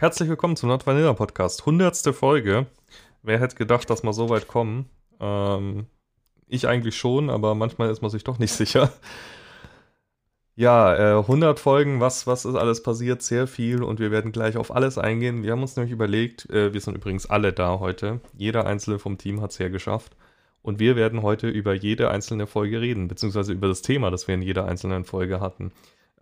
Herzlich willkommen zum Not Vanilla Podcast. Hundertste Folge. Wer hätte gedacht, dass wir so weit kommen? Ähm, ich eigentlich schon, aber manchmal ist man sich doch nicht sicher. Ja, äh, 100 Folgen, was, was ist alles passiert? Sehr viel und wir werden gleich auf alles eingehen. Wir haben uns nämlich überlegt, äh, wir sind übrigens alle da heute. Jeder einzelne vom Team hat es hergeschafft. Und wir werden heute über jede einzelne Folge reden, beziehungsweise über das Thema, das wir in jeder einzelnen Folge hatten.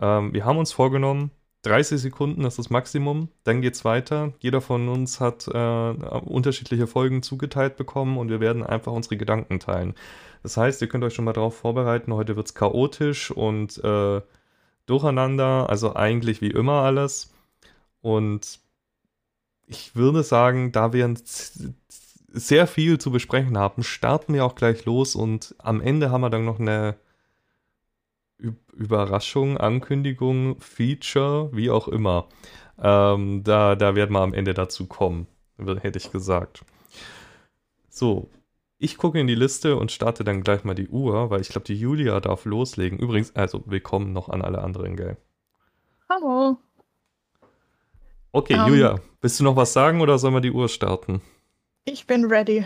Ähm, wir haben uns vorgenommen, 30 Sekunden ist das Maximum, dann geht's weiter. Jeder von uns hat äh, unterschiedliche Folgen zugeteilt bekommen und wir werden einfach unsere Gedanken teilen. Das heißt, ihr könnt euch schon mal darauf vorbereiten, heute wird's chaotisch und äh, durcheinander, also eigentlich wie immer alles. Und ich würde sagen, da wir sehr viel zu besprechen haben, starten wir auch gleich los und am Ende haben wir dann noch eine Überraschung, Ankündigung, Feature, wie auch immer. Ähm, da, da werden wir am Ende dazu kommen, hätte ich gesagt. So, ich gucke in die Liste und starte dann gleich mal die Uhr, weil ich glaube, die Julia darf loslegen. Übrigens, also willkommen noch an alle anderen, gell? Hallo. Okay, um, ähm. Julia, willst du noch was sagen oder sollen wir die Uhr starten? Ich bin ready.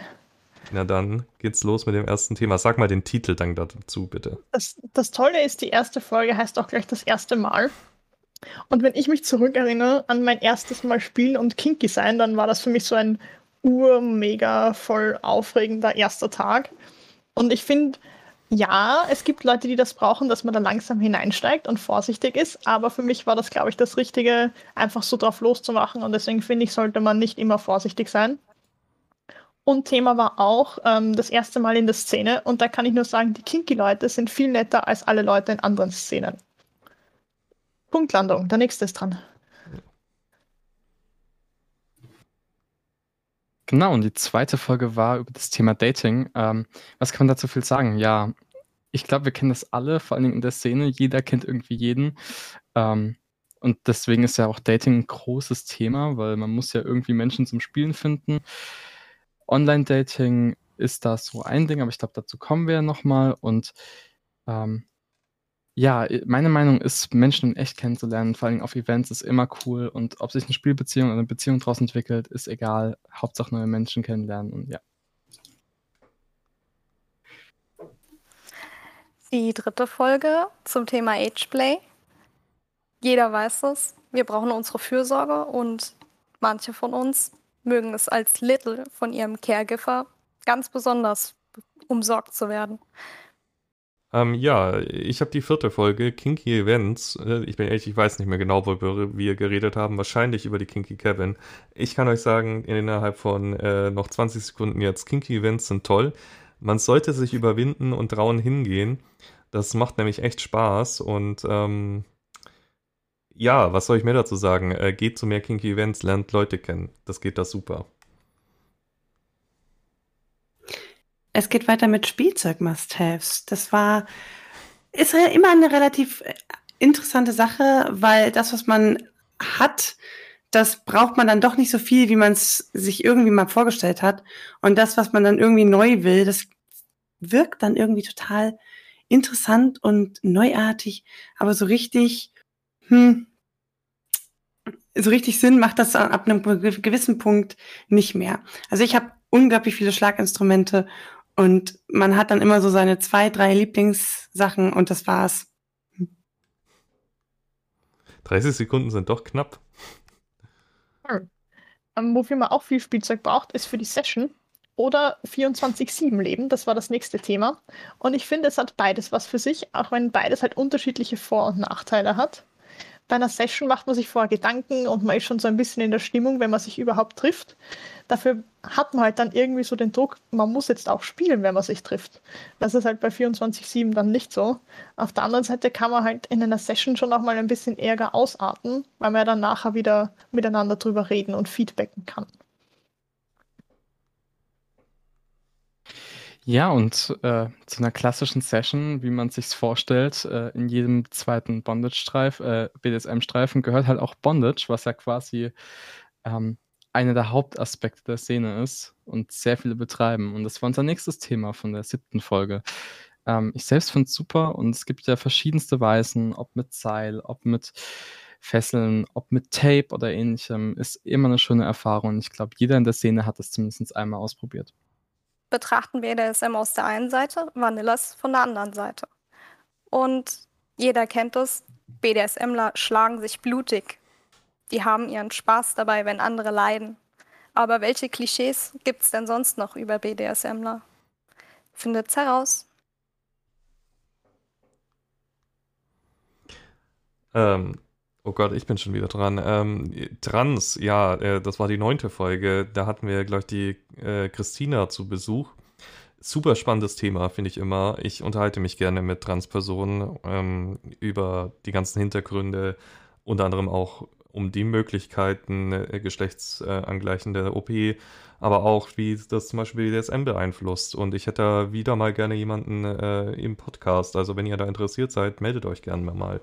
Na dann geht's los mit dem ersten Thema. Sag mal den Titel dann dazu, bitte. Das, das Tolle ist, die erste Folge heißt auch gleich das erste Mal. Und wenn ich mich zurückerinnere an mein erstes Mal spielen und kinky sein, dann war das für mich so ein urmega voll aufregender erster Tag. Und ich finde, ja, es gibt Leute, die das brauchen, dass man da langsam hineinsteigt und vorsichtig ist. Aber für mich war das, glaube ich, das Richtige, einfach so drauf loszumachen. Und deswegen finde ich, sollte man nicht immer vorsichtig sein. Und Thema war auch ähm, das erste Mal in der Szene. Und da kann ich nur sagen, die Kinky-Leute sind viel netter als alle Leute in anderen Szenen. Punktlandung, der nächste ist dran. Genau, und die zweite Folge war über das Thema Dating. Ähm, was kann man dazu viel sagen? Ja, ich glaube, wir kennen das alle, vor allen Dingen in der Szene. Jeder kennt irgendwie jeden. Ähm, und deswegen ist ja auch Dating ein großes Thema, weil man muss ja irgendwie Menschen zum Spielen finden. Online-Dating ist das so ein Ding, aber ich glaube, dazu kommen wir nochmal. Und ähm, ja, meine Meinung ist, Menschen in echt kennenzulernen, vor allem auf Events, ist immer cool. Und ob sich eine Spielbeziehung oder eine Beziehung daraus entwickelt, ist egal. Hauptsache neue Menschen kennenlernen und ja. Die dritte Folge zum Thema Ageplay. Jeder weiß es. Wir brauchen unsere Fürsorge und manche von uns mögen es als Little von ihrem Caregiver ganz besonders umsorgt zu werden. Ähm, ja, ich habe die vierte Folge, Kinky Events. Äh, ich bin ehrlich, ich weiß nicht mehr genau, worüber wir geredet haben. Wahrscheinlich über die Kinky Kevin. Ich kann euch sagen, innerhalb von äh, noch 20 Sekunden jetzt, Kinky Events sind toll. Man sollte sich überwinden und trauen hingehen. Das macht nämlich echt Spaß und ähm, ja, was soll ich mehr dazu sagen? Äh, geht zu mehr Kinky Events, lernt Leute kennen. Das geht da super. Es geht weiter mit Spielzeug-Must-Haves. Das war, ist immer eine relativ äh, interessante Sache, weil das, was man hat, das braucht man dann doch nicht so viel, wie man es sich irgendwie mal vorgestellt hat. Und das, was man dann irgendwie neu will, das wirkt dann irgendwie total interessant und neuartig, aber so richtig hm, so richtig Sinn macht das ab einem gewissen Punkt nicht mehr. Also ich habe unglaublich viele Schlaginstrumente und man hat dann immer so seine zwei, drei Lieblingssachen und das war's. 30 Sekunden sind doch knapp. Hm. Ähm, wofür man auch viel Spielzeug braucht, ist für die Session oder 24-7 Leben. Das war das nächste Thema. Und ich finde, es hat beides was für sich, auch wenn beides halt unterschiedliche Vor- und Nachteile hat bei einer Session macht man sich vorher Gedanken und man ist schon so ein bisschen in der Stimmung, wenn man sich überhaupt trifft. Dafür hat man halt dann irgendwie so den Druck, man muss jetzt auch spielen, wenn man sich trifft. Das ist halt bei 24-7 dann nicht so. Auf der anderen Seite kann man halt in einer Session schon auch mal ein bisschen Ärger ausarten, weil man ja dann nachher wieder miteinander drüber reden und feedbacken kann. Ja, und äh, zu einer klassischen Session, wie man sich's vorstellt, äh, in jedem zweiten Bondage-Streif, äh, BDSM-Streifen gehört halt auch Bondage, was ja quasi ähm, einer der Hauptaspekte der Szene ist und sehr viele betreiben. Und das war unser nächstes Thema von der siebten Folge. Ähm, ich selbst finde es super und es gibt ja verschiedenste Weisen, ob mit Seil, ob mit fesseln, ob mit Tape oder ähnlichem, ist immer eine schöne Erfahrung. Ich glaube, jeder in der Szene hat es zumindest einmal ausprobiert. Betrachten BDSM aus der einen Seite, Vanillas von der anderen Seite. Und jeder kennt es, BDSMler schlagen sich blutig. Die haben ihren Spaß dabei, wenn andere leiden. Aber welche Klischees gibt es denn sonst noch über BDSMler? Findet's heraus. Ähm, oh Gott, ich bin schon wieder dran. Ähm, Trans, ja, äh, das war die neunte Folge. Da hatten wir, glaube ich, die äh, Christina zu Besuch. Super spannendes Thema, finde ich immer. Ich unterhalte mich gerne mit Transpersonen ähm, über die ganzen Hintergründe, unter anderem auch um die Möglichkeiten äh, geschlechtsangleichende OP, aber auch wie das zum Beispiel DSM beeinflusst. Und ich hätte wieder mal gerne jemanden äh, im Podcast. Also wenn ihr da interessiert seid, meldet euch gerne mal.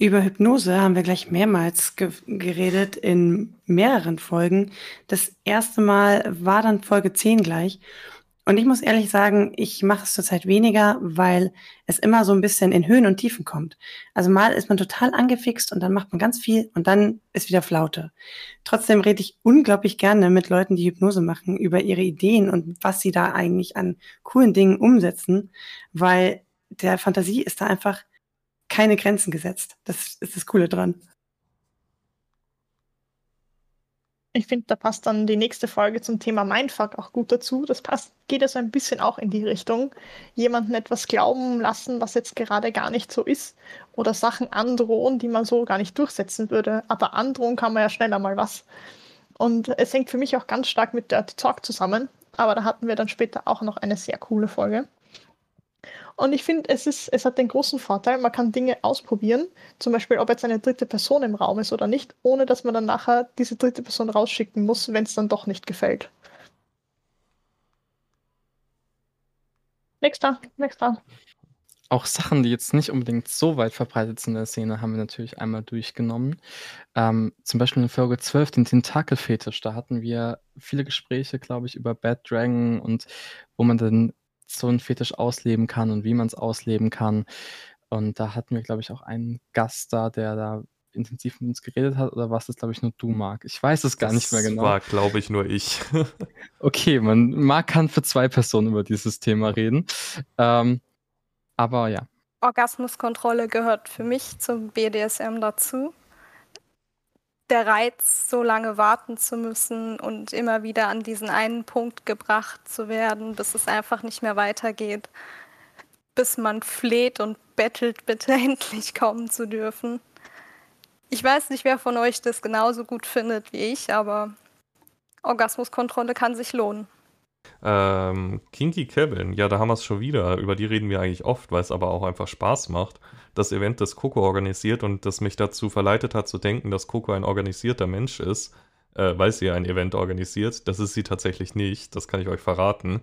Über Hypnose haben wir gleich mehrmals ge geredet in mehreren Folgen. Das erste Mal war dann Folge 10 gleich. Und ich muss ehrlich sagen, ich mache es zurzeit weniger, weil es immer so ein bisschen in Höhen und Tiefen kommt. Also mal ist man total angefixt und dann macht man ganz viel und dann ist wieder Flaute. Trotzdem rede ich unglaublich gerne mit Leuten, die Hypnose machen, über ihre Ideen und was sie da eigentlich an coolen Dingen umsetzen, weil der Fantasie ist da einfach keine Grenzen gesetzt. Das ist das Coole dran. Ich finde, da passt dann die nächste Folge zum Thema Mindfuck auch gut dazu. Das passt, geht also ein bisschen auch in die Richtung. Jemanden etwas glauben lassen, was jetzt gerade gar nicht so ist. Oder Sachen androhen, die man so gar nicht durchsetzen würde. Aber androhen kann man ja schneller mal was. Und es hängt für mich auch ganz stark mit Dirty Talk zusammen. Aber da hatten wir dann später auch noch eine sehr coole Folge. Und ich finde, es, es hat den großen Vorteil, man kann Dinge ausprobieren, zum Beispiel, ob jetzt eine dritte Person im Raum ist oder nicht, ohne dass man dann nachher diese dritte Person rausschicken muss, wenn es dann doch nicht gefällt. Nächster, nächster. Auch Sachen, die jetzt nicht unbedingt so weit verbreitet sind in der Szene, haben wir natürlich einmal durchgenommen. Ähm, zum Beispiel in Folge 12, den Tentakelfetisch. Da hatten wir viele Gespräche, glaube ich, über Bad Dragon und wo man dann so einen Fetisch ausleben kann und wie man es ausleben kann. Und da hatten wir, glaube ich, auch einen Gast da, der da intensiv mit uns geredet hat, oder was das, glaube ich, nur du, Marc? Ich weiß es gar das nicht mehr genau. Das war, glaube ich, nur ich. okay, man, Marc kann für zwei Personen über dieses Thema reden. Ähm, aber ja. Orgasmuskontrolle gehört für mich zum BDSM dazu der Reiz, so lange warten zu müssen und immer wieder an diesen einen Punkt gebracht zu werden, bis es einfach nicht mehr weitergeht, bis man fleht und bettelt, bitte endlich kommen zu dürfen. Ich weiß nicht, wer von euch das genauso gut findet wie ich, aber Orgasmuskontrolle kann sich lohnen. Ähm, Kinky Kevin, ja, da haben wir es schon wieder. Über die reden wir eigentlich oft, weil es aber auch einfach Spaß macht. Das Event, das Coco organisiert und das mich dazu verleitet hat zu denken, dass Coco ein organisierter Mensch ist, äh, weil sie ein Event organisiert. Das ist sie tatsächlich nicht, das kann ich euch verraten.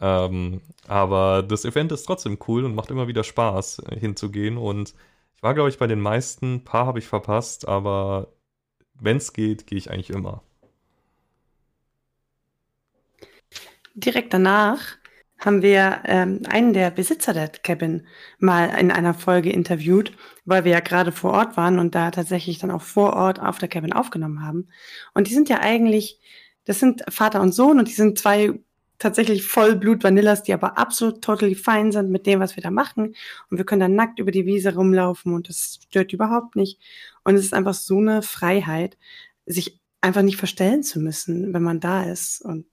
Ähm, aber das Event ist trotzdem cool und macht immer wieder Spaß äh, hinzugehen. Und ich war, glaube ich, bei den meisten, ein paar habe ich verpasst, aber wenn es geht, gehe ich eigentlich immer. Direkt danach haben wir ähm, einen der Besitzer der Cabin mal in einer Folge interviewt, weil wir ja gerade vor Ort waren und da tatsächlich dann auch vor Ort auf der Cabin aufgenommen haben. Und die sind ja eigentlich, das sind Vater und Sohn und die sind zwei tatsächlich Vollblut-Vanillas, die aber absolut totally fine sind mit dem, was wir da machen. Und wir können dann nackt über die Wiese rumlaufen und das stört überhaupt nicht. Und es ist einfach so eine Freiheit, sich einfach nicht verstellen zu müssen, wenn man da ist. Und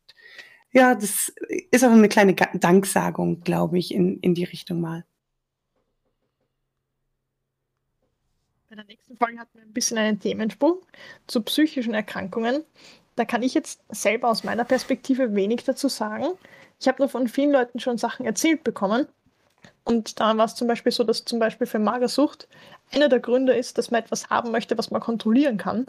ja, das ist auch eine kleine Danksagung, glaube ich, in, in die Richtung mal. Bei der nächsten Folge hatten wir ein bisschen einen Themensprung zu psychischen Erkrankungen. Da kann ich jetzt selber aus meiner Perspektive wenig dazu sagen. Ich habe nur von vielen Leuten schon Sachen erzählt bekommen. Und da war es zum Beispiel so, dass zum Beispiel für Magersucht einer der Gründe ist, dass man etwas haben möchte, was man kontrollieren kann.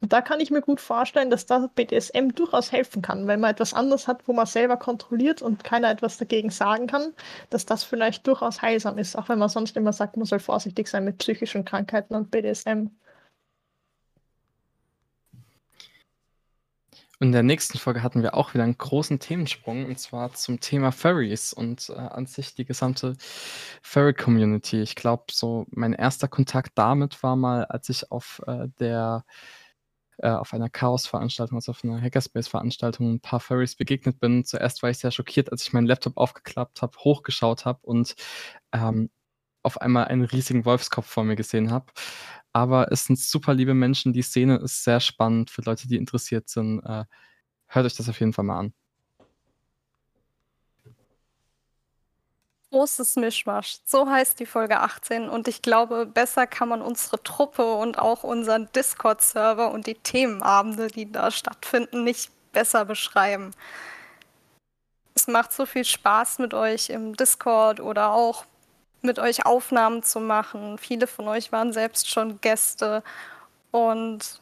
Und da kann ich mir gut vorstellen, dass da BDSM durchaus helfen kann, weil man etwas anderes hat, wo man selber kontrolliert und keiner etwas dagegen sagen kann, dass das vielleicht durchaus heilsam ist, auch wenn man sonst immer sagt, man soll vorsichtig sein mit psychischen Krankheiten und BDSM. In der nächsten Folge hatten wir auch wieder einen großen Themensprung und zwar zum Thema Furries und äh, an sich die gesamte Furry-Community. Ich glaube, so mein erster Kontakt damit war mal, als ich auf äh, der äh, auf einer Chaos-Veranstaltung, also auf einer Hackerspace-Veranstaltung, ein paar Furries begegnet bin. Zuerst war ich sehr schockiert, als ich meinen Laptop aufgeklappt habe, hochgeschaut habe und ähm, auf einmal einen riesigen Wolfskopf vor mir gesehen habe. Aber es sind super liebe Menschen. Die Szene ist sehr spannend für Leute, die interessiert sind. Äh, hört euch das auf jeden Fall mal an. Großes Mischmasch. So heißt die Folge 18 und ich glaube, besser kann man unsere Truppe und auch unseren Discord-Server und die Themenabende, die da stattfinden, nicht besser beschreiben. Es macht so viel Spaß mit euch im Discord oder auch mit euch Aufnahmen zu machen. Viele von euch waren selbst schon Gäste und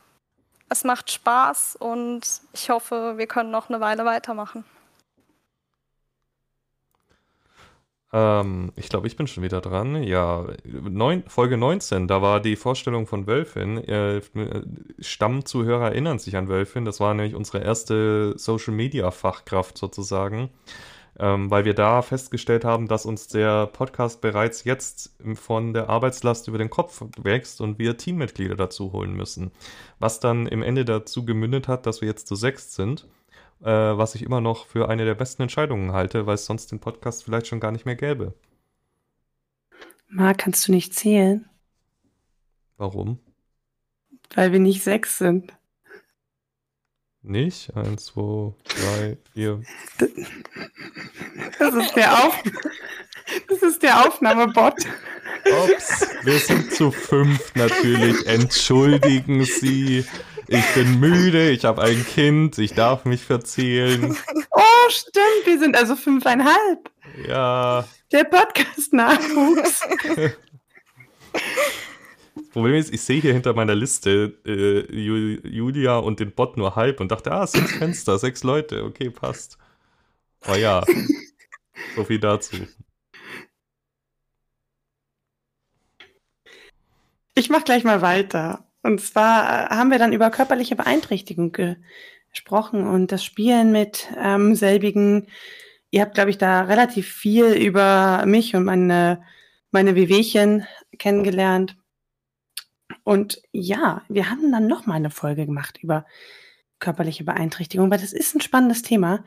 es macht Spaß und ich hoffe, wir können noch eine Weile weitermachen. Ähm, ich glaube, ich bin schon wieder dran. Ja, neun, Folge 19, da war die Vorstellung von Wölfin. Äh, Stammzuhörer erinnern sich an Wölfin. Das war nämlich unsere erste Social-Media-Fachkraft sozusagen. Ähm, weil wir da festgestellt haben, dass uns der Podcast bereits jetzt von der Arbeitslast über den Kopf wächst und wir Teammitglieder dazu holen müssen. Was dann im Ende dazu gemündet hat, dass wir jetzt zu sechst sind äh, was ich immer noch für eine der besten Entscheidungen halte, weil es sonst den Podcast vielleicht schon gar nicht mehr gäbe. Marc, kannst du nicht zählen? Warum? Weil wir nicht sechs sind. Nicht? Eins, zwei, drei, vier. Das ist der, Auf das ist der Aufnahmebot. Ups, wir sind zu fünf natürlich. Entschuldigen Sie. Ich bin müde, ich habe ein Kind, ich darf mich verzählen. Oh, stimmt, wir sind also fünfeinhalb. Ja. Der Podcast-Nachwuchs. Das Problem ist, ich sehe hier hinter meiner Liste äh, Julia und den Bot nur halb und dachte, ah, sechs Fenster, sechs Leute, okay, passt. Aber ja, so viel dazu. Ich mach gleich mal weiter. Und zwar äh, haben wir dann über körperliche Beeinträchtigung ge gesprochen und das Spielen mit ähm, selbigen. Ihr habt, glaube ich, da relativ viel über mich und meine, meine Wehwehchen kennengelernt. Und ja, wir haben dann noch mal eine Folge gemacht über körperliche Beeinträchtigung, weil das ist ein spannendes Thema.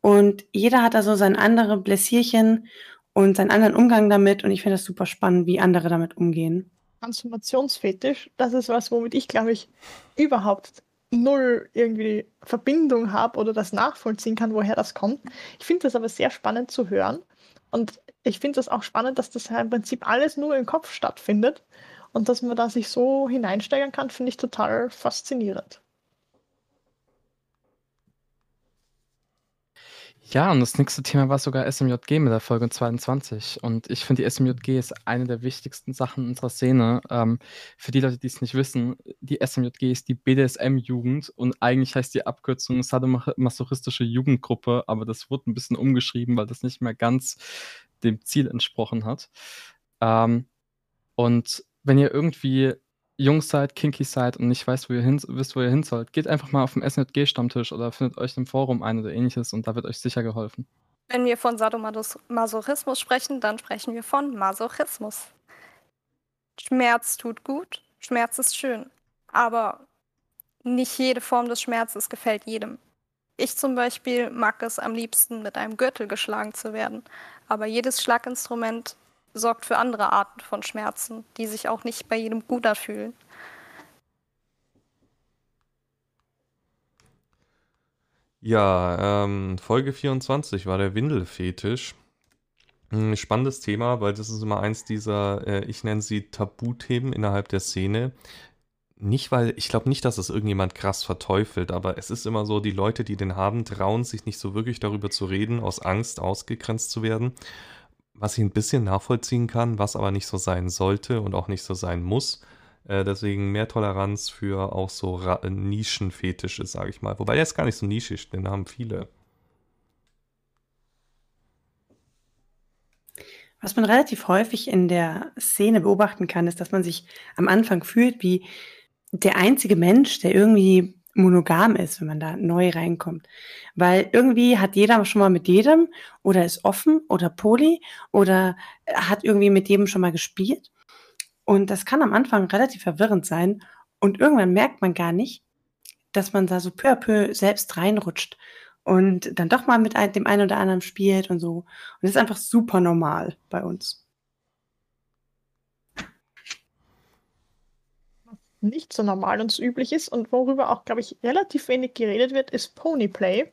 Und jeder hat da so sein andere Blässierchen und seinen anderen Umgang damit. Und ich finde das super spannend, wie andere damit umgehen. Transformationsfetisch, das ist was, womit ich, glaube ich, überhaupt null irgendwie Verbindung habe oder das nachvollziehen kann, woher das kommt. Ich finde das aber sehr spannend zu hören. Und ich finde das auch spannend, dass das ja im Prinzip alles nur im Kopf stattfindet und dass man da sich so hineinsteigern kann, finde ich total faszinierend. Ja, und das nächste Thema war sogar SMJG mit der Folge 22. Und ich finde, die SMJG ist eine der wichtigsten Sachen unserer Szene. Ähm, für die Leute, die es nicht wissen, die SMJG ist die BDSM-Jugend und eigentlich heißt die Abkürzung Sadomasochistische Jugendgruppe, aber das wurde ein bisschen umgeschrieben, weil das nicht mehr ganz dem Ziel entsprochen hat. Ähm, und wenn ihr irgendwie jung seid, kinky seid und nicht weißt, wo ihr hin, wisst, wo ihr hin sollt, geht einfach mal auf dem SNG-Stammtisch oder findet euch im Forum ein oder ähnliches und da wird euch sicher geholfen. Wenn wir von Sadomasochismus sprechen, dann sprechen wir von Masochismus. Schmerz tut gut, Schmerz ist schön, aber nicht jede Form des Schmerzes gefällt jedem. Ich zum Beispiel mag es am liebsten, mit einem Gürtel geschlagen zu werden, aber jedes Schlaginstrument sorgt für andere Arten von Schmerzen, die sich auch nicht bei jedem gut anfühlen. Ja, ähm, Folge 24 war der Windelfetisch. Ein spannendes Thema, weil das ist immer eins dieser, äh, ich nenne sie Tabuthemen innerhalb der Szene. Nicht, weil ich glaube nicht, dass es irgendjemand krass verteufelt, aber es ist immer so, die Leute, die den haben, trauen sich nicht so wirklich darüber zu reden, aus Angst ausgegrenzt zu werden was ich ein bisschen nachvollziehen kann, was aber nicht so sein sollte und auch nicht so sein muss. Äh, deswegen mehr Toleranz für auch so Ra Nischenfetische, sage ich mal. Wobei der ist gar nicht so nischig, den haben viele. Was man relativ häufig in der Szene beobachten kann, ist, dass man sich am Anfang fühlt wie der einzige Mensch, der irgendwie monogam ist, wenn man da neu reinkommt. Weil irgendwie hat jeder schon mal mit jedem oder ist offen oder poly oder hat irgendwie mit jedem schon mal gespielt. Und das kann am Anfang relativ verwirrend sein. Und irgendwann merkt man gar nicht, dass man da so peu à peu selbst reinrutscht und dann doch mal mit dem einen oder anderen spielt und so. Und das ist einfach super normal bei uns. Nicht so normal und so üblich ist und worüber auch, glaube ich, relativ wenig geredet wird, ist Ponyplay.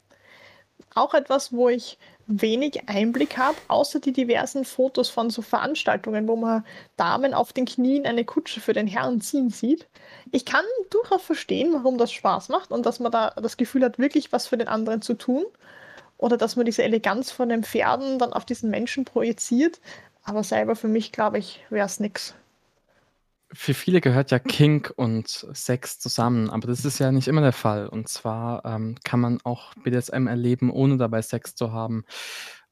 Auch etwas, wo ich wenig Einblick habe, außer die diversen Fotos von so Veranstaltungen, wo man Damen auf den Knien eine Kutsche für den Herrn ziehen sieht. Ich kann durchaus verstehen, warum das Spaß macht und dass man da das Gefühl hat, wirklich was für den anderen zu tun. Oder dass man diese Eleganz von den Pferden dann auf diesen Menschen projiziert. Aber selber für mich, glaube ich, wäre es nichts für viele gehört ja Kink und Sex zusammen, aber das ist ja nicht immer der Fall. Und zwar ähm, kann man auch BDSM erleben, ohne dabei Sex zu haben.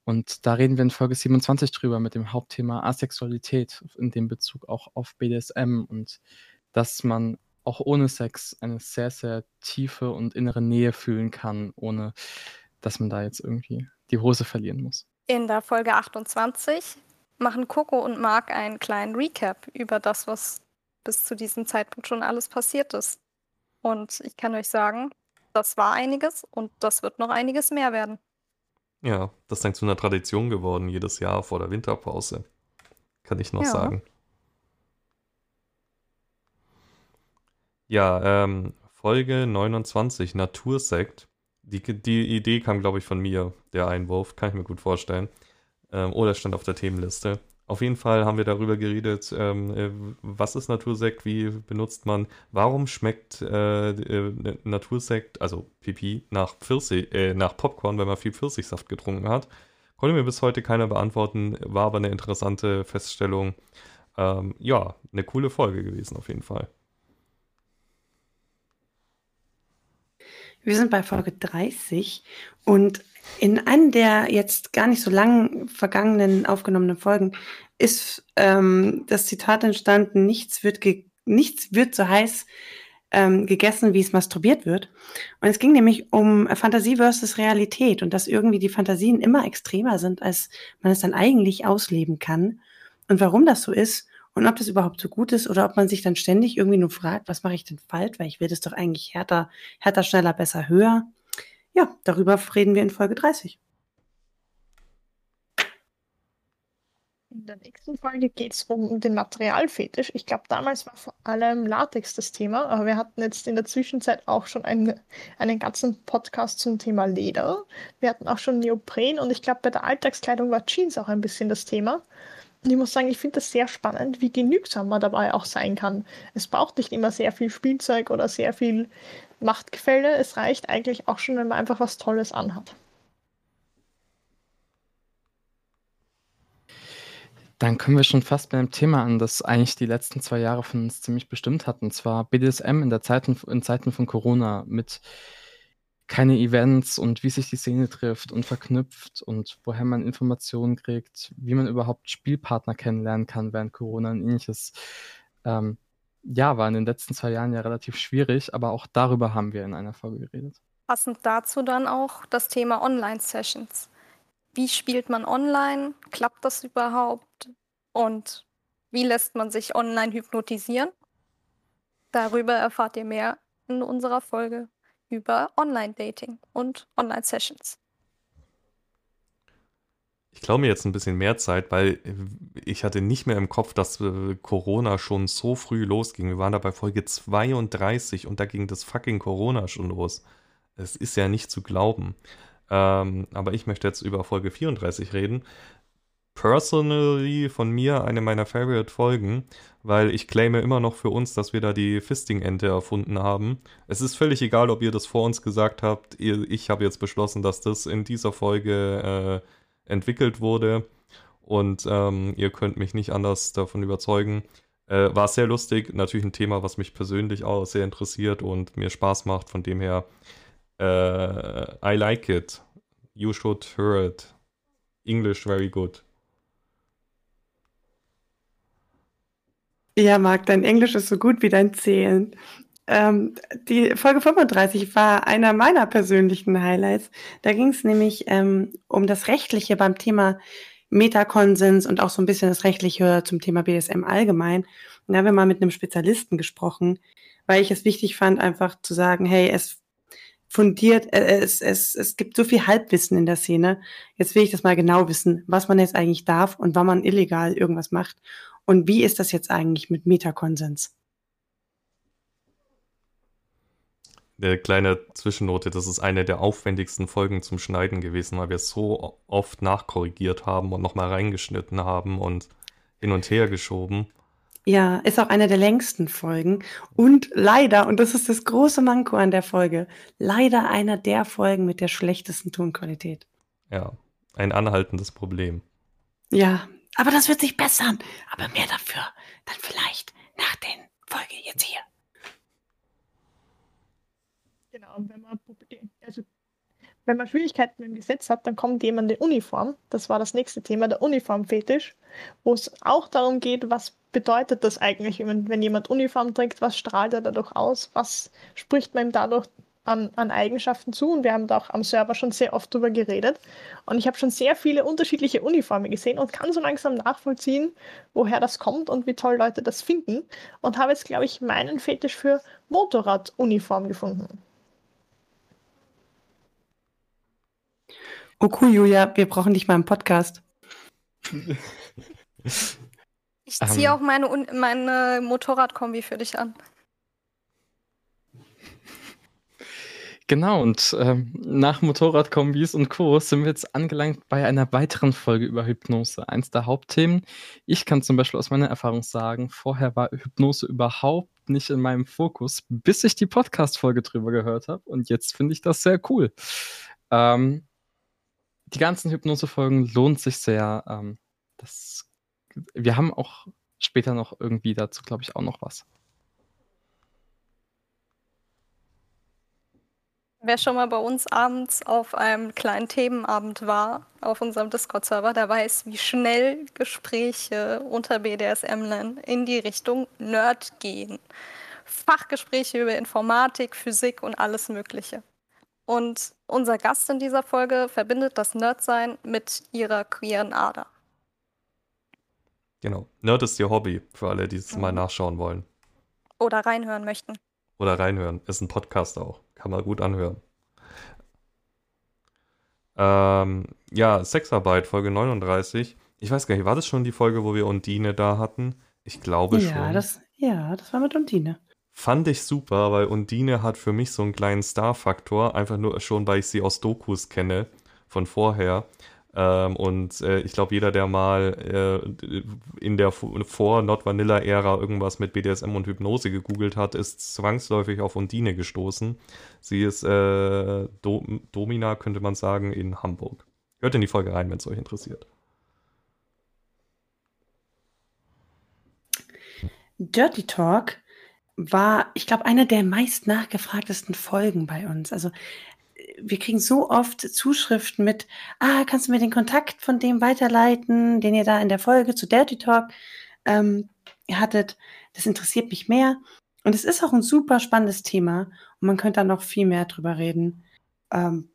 Und da reden wir in Folge 27 drüber mit dem Hauptthema Asexualität, in dem Bezug auch auf BDSM und dass man auch ohne Sex eine sehr, sehr tiefe und innere Nähe fühlen kann, ohne dass man da jetzt irgendwie die Hose verlieren muss. In der Folge 28 machen Coco und Mark einen kleinen Recap über das, was bis zu diesem Zeitpunkt schon alles passiert ist. Und ich kann euch sagen, das war einiges und das wird noch einiges mehr werden. Ja, das ist dann zu einer Tradition geworden, jedes Jahr vor der Winterpause. Kann ich noch ja. sagen. Ja, ähm, Folge 29, Natursekt. Die, die Idee kam, glaube ich, von mir, der Einwurf, kann ich mir gut vorstellen. Ähm, oder stand auf der Themenliste. Auf jeden Fall haben wir darüber geredet, ähm, äh, was ist Natursekt, wie benutzt man, warum schmeckt äh, äh, Natursekt, also Pipi, nach, Pfirsich, äh, nach Popcorn, wenn man viel Pfirsichsaft getrunken hat. Konnte mir bis heute keiner beantworten, war aber eine interessante Feststellung. Ähm, ja, eine coole Folge gewesen auf jeden Fall. Wir sind bei Folge 30 und in einem der jetzt gar nicht so lang vergangenen aufgenommenen Folgen ist ähm, das Zitat entstanden, nichts wird, nichts wird so heiß ähm, gegessen, wie es masturbiert wird. Und es ging nämlich um Fantasie versus Realität und dass irgendwie die Fantasien immer extremer sind, als man es dann eigentlich ausleben kann. Und warum das so ist und ob das überhaupt so gut ist oder ob man sich dann ständig irgendwie nur fragt, was mache ich denn falsch, weil ich will das doch eigentlich härter, härter, schneller, besser, höher. Ja, darüber reden wir in Folge 30. In der nächsten Folge geht es um den Materialfetisch. Ich glaube, damals war vor allem Latex das Thema, aber wir hatten jetzt in der Zwischenzeit auch schon einen, einen ganzen Podcast zum Thema Leder. Wir hatten auch schon Neopren und ich glaube, bei der Alltagskleidung war Jeans auch ein bisschen das Thema. Und ich muss sagen, ich finde das sehr spannend, wie genügsam man dabei auch sein kann. Es braucht nicht immer sehr viel Spielzeug oder sehr viel Machtgefälle. Es reicht eigentlich auch schon, wenn man einfach was Tolles anhat. Dann kommen wir schon fast bei einem Thema an, das eigentlich die letzten zwei Jahre von uns ziemlich bestimmt hat, und zwar BDSM in, der Zeiten, in Zeiten von Corona mit keine Events und wie sich die Szene trifft und verknüpft und woher man Informationen kriegt, wie man überhaupt Spielpartner kennenlernen kann während Corona und ähnliches. Ähm, ja, war in den letzten zwei Jahren ja relativ schwierig, aber auch darüber haben wir in einer Folge geredet. Passend dazu dann auch das Thema Online-Sessions. Wie spielt man online? Klappt das überhaupt? Und wie lässt man sich online hypnotisieren? Darüber erfahrt ihr mehr in unserer Folge über Online-Dating und Online-Sessions. Ich glaube mir jetzt ein bisschen mehr Zeit, weil ich hatte nicht mehr im Kopf, dass äh, Corona schon so früh losging. Wir waren da bei Folge 32 und da ging das fucking Corona schon los. Es ist ja nicht zu glauben. Ähm, aber ich möchte jetzt über Folge 34 reden. Personally von mir eine meiner Favorite Folgen, weil ich claime immer noch für uns, dass wir da die Fisting-Ente erfunden haben. Es ist völlig egal, ob ihr das vor uns gesagt habt. Ich habe jetzt beschlossen, dass das in dieser Folge äh, entwickelt wurde und ähm, ihr könnt mich nicht anders davon überzeugen. Äh, war sehr lustig, natürlich ein Thema, was mich persönlich auch sehr interessiert und mir Spaß macht. Von dem her Uh, I like it. You should hear it. English very good. Ja, Marc, dein Englisch ist so gut wie dein Zählen. Ähm, die Folge 35 war einer meiner persönlichen Highlights. Da ging es nämlich ähm, um das Rechtliche beim Thema Metakonsens und auch so ein bisschen das Rechtliche zum Thema BSM allgemein. Und da haben wir mal mit einem Spezialisten gesprochen, weil ich es wichtig fand, einfach zu sagen, hey, es fundiert, äh, es, es, es gibt so viel Halbwissen in der Szene. Jetzt will ich das mal genau wissen, was man jetzt eigentlich darf und wann man illegal irgendwas macht. Und wie ist das jetzt eigentlich mit Metakonsens? Eine kleine Zwischennote, das ist eine der aufwendigsten Folgen zum Schneiden gewesen, weil wir es so oft nachkorrigiert haben und nochmal reingeschnitten haben und hin und her geschoben. Ja, ist auch eine der längsten Folgen. Und leider, und das ist das große Manko an der Folge, leider einer der Folgen mit der schlechtesten Tonqualität. Ja, ein anhaltendes Problem. Ja, aber das wird sich bessern. Aber mehr dafür dann vielleicht nach den Folge jetzt hier. Und wenn man, also, wenn man Schwierigkeiten mit dem Gesetz hat, dann kommt jemand in Uniform. Das war das nächste Thema, der Uniformfetisch, wo es auch darum geht, was bedeutet das eigentlich, wenn, wenn jemand Uniform trägt, was strahlt er dadurch aus, was spricht man ihm dadurch an, an, Eigenschaften zu und wir haben da auch am Server schon sehr oft drüber geredet. Und ich habe schon sehr viele unterschiedliche Uniformen gesehen und kann so langsam nachvollziehen, woher das kommt und wie toll Leute das finden. Und habe jetzt, glaube ich, meinen Fetisch für Motorraduniform gefunden. Oh cool, Julia, wir brauchen dich mal im Podcast. Ich ziehe ähm. auch meine, meine Motorradkombi für dich an. Genau, und ähm, nach Motorradkombis und Co. sind wir jetzt angelangt bei einer weiteren Folge über Hypnose. Eins der Hauptthemen. Ich kann zum Beispiel aus meiner Erfahrung sagen, vorher war Hypnose überhaupt nicht in meinem Fokus, bis ich die Podcast-Folge drüber gehört habe. Und jetzt finde ich das sehr cool. Ähm, die ganzen Hypnose-Folgen lohnt sich sehr. Ähm, das, wir haben auch später noch irgendwie dazu, glaube ich, auch noch was. Wer schon mal bei uns abends auf einem kleinen Themenabend war, auf unserem Discord-Server, der weiß, wie schnell Gespräche unter BDSM-Lern in die Richtung Nerd gehen. Fachgespräche über Informatik, Physik und alles Mögliche. Und unser Gast in dieser Folge verbindet das Nerdsein mit ihrer queeren Ader. Genau. Nerd ist ihr Hobby, für alle, die es mhm. mal nachschauen wollen. Oder reinhören möchten. Oder reinhören. Ist ein Podcast auch. Kann man gut anhören. Ähm, ja, Sexarbeit, Folge 39. Ich weiß gar nicht, war das schon die Folge, wo wir Undine da hatten? Ich glaube ja, schon. Das, ja, das war mit Undine. Fand ich super, weil Undine hat für mich so einen kleinen Star-Faktor, einfach nur schon, weil ich sie aus Dokus kenne von vorher. Ähm, und äh, ich glaube, jeder, der mal äh, in der vor Not Vanilla Ära irgendwas mit BDSM und Hypnose gegoogelt hat, ist zwangsläufig auf Undine gestoßen. Sie ist äh, Do Domina, könnte man sagen, in Hamburg. Hört in die Folge rein, wenn es euch interessiert. Dirty Talk war, ich glaube, eine der meist nachgefragtesten Folgen bei uns. Also wir kriegen so oft Zuschriften mit, ah, kannst du mir den Kontakt von dem weiterleiten, den ihr da in der Folge zu Dirty Talk ähm, hattet. Das interessiert mich mehr. Und es ist auch ein super spannendes Thema und man könnte da noch viel mehr drüber reden. Ähm,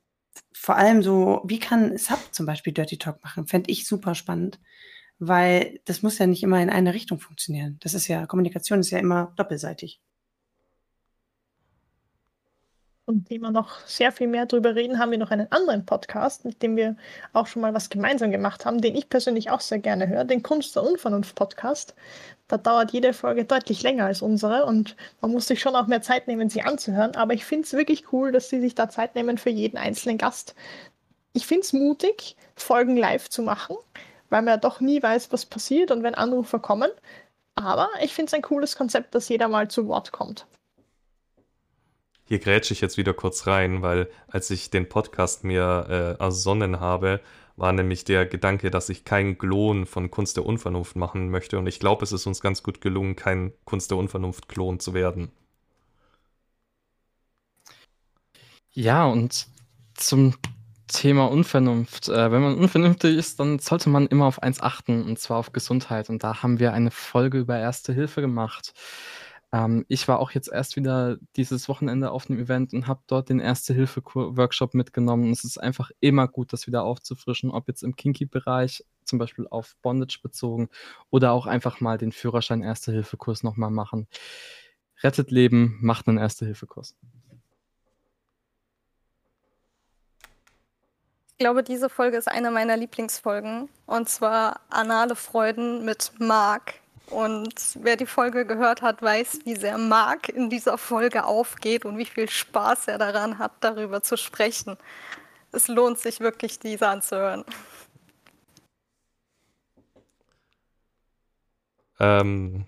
vor allem so, wie kann Sub zum Beispiel Dirty Talk machen? Fände ich super spannend, weil das muss ja nicht immer in eine Richtung funktionieren. Das ist ja, Kommunikation ist ja immer doppelseitig und Thema noch sehr viel mehr darüber reden, haben wir noch einen anderen Podcast, mit dem wir auch schon mal was gemeinsam gemacht haben, den ich persönlich auch sehr gerne höre, den Kunst der Unvernunft Podcast. Da dauert jede Folge deutlich länger als unsere und man muss sich schon auch mehr Zeit nehmen, sie anzuhören. Aber ich finde es wirklich cool, dass sie sich da Zeit nehmen für jeden einzelnen Gast. Ich finde es mutig, Folgen live zu machen, weil man ja doch nie weiß, was passiert und wenn Anrufer kommen. Aber ich finde es ein cooles Konzept, dass jeder mal zu Wort kommt. Hier grätsche ich jetzt wieder kurz rein, weil als ich den Podcast mir äh, ersonnen habe, war nämlich der Gedanke, dass ich keinen Klon von Kunst der Unvernunft machen möchte. Und ich glaube, es ist uns ganz gut gelungen, kein Kunst der Unvernunft-Klon zu werden. Ja, und zum Thema Unvernunft. Äh, wenn man unvernünftig ist, dann sollte man immer auf eins achten, und zwar auf Gesundheit. Und da haben wir eine Folge über Erste Hilfe gemacht. Ähm, ich war auch jetzt erst wieder dieses Wochenende auf einem Event und habe dort den Erste-Hilfe-Workshop mitgenommen. es ist einfach immer gut, das wieder aufzufrischen, ob jetzt im Kinky-Bereich, zum Beispiel auf Bondage bezogen, oder auch einfach mal den Führerschein Erste-Hilfe-Kurs nochmal machen. Rettet Leben, macht einen Erste-Hilfe-Kurs. Ich glaube, diese Folge ist eine meiner Lieblingsfolgen. Und zwar Anale Freuden mit Marc. Und wer die Folge gehört hat, weiß, wie sehr Marc in dieser Folge aufgeht und wie viel Spaß er daran hat, darüber zu sprechen. Es lohnt sich wirklich, diese anzuhören. Ähm,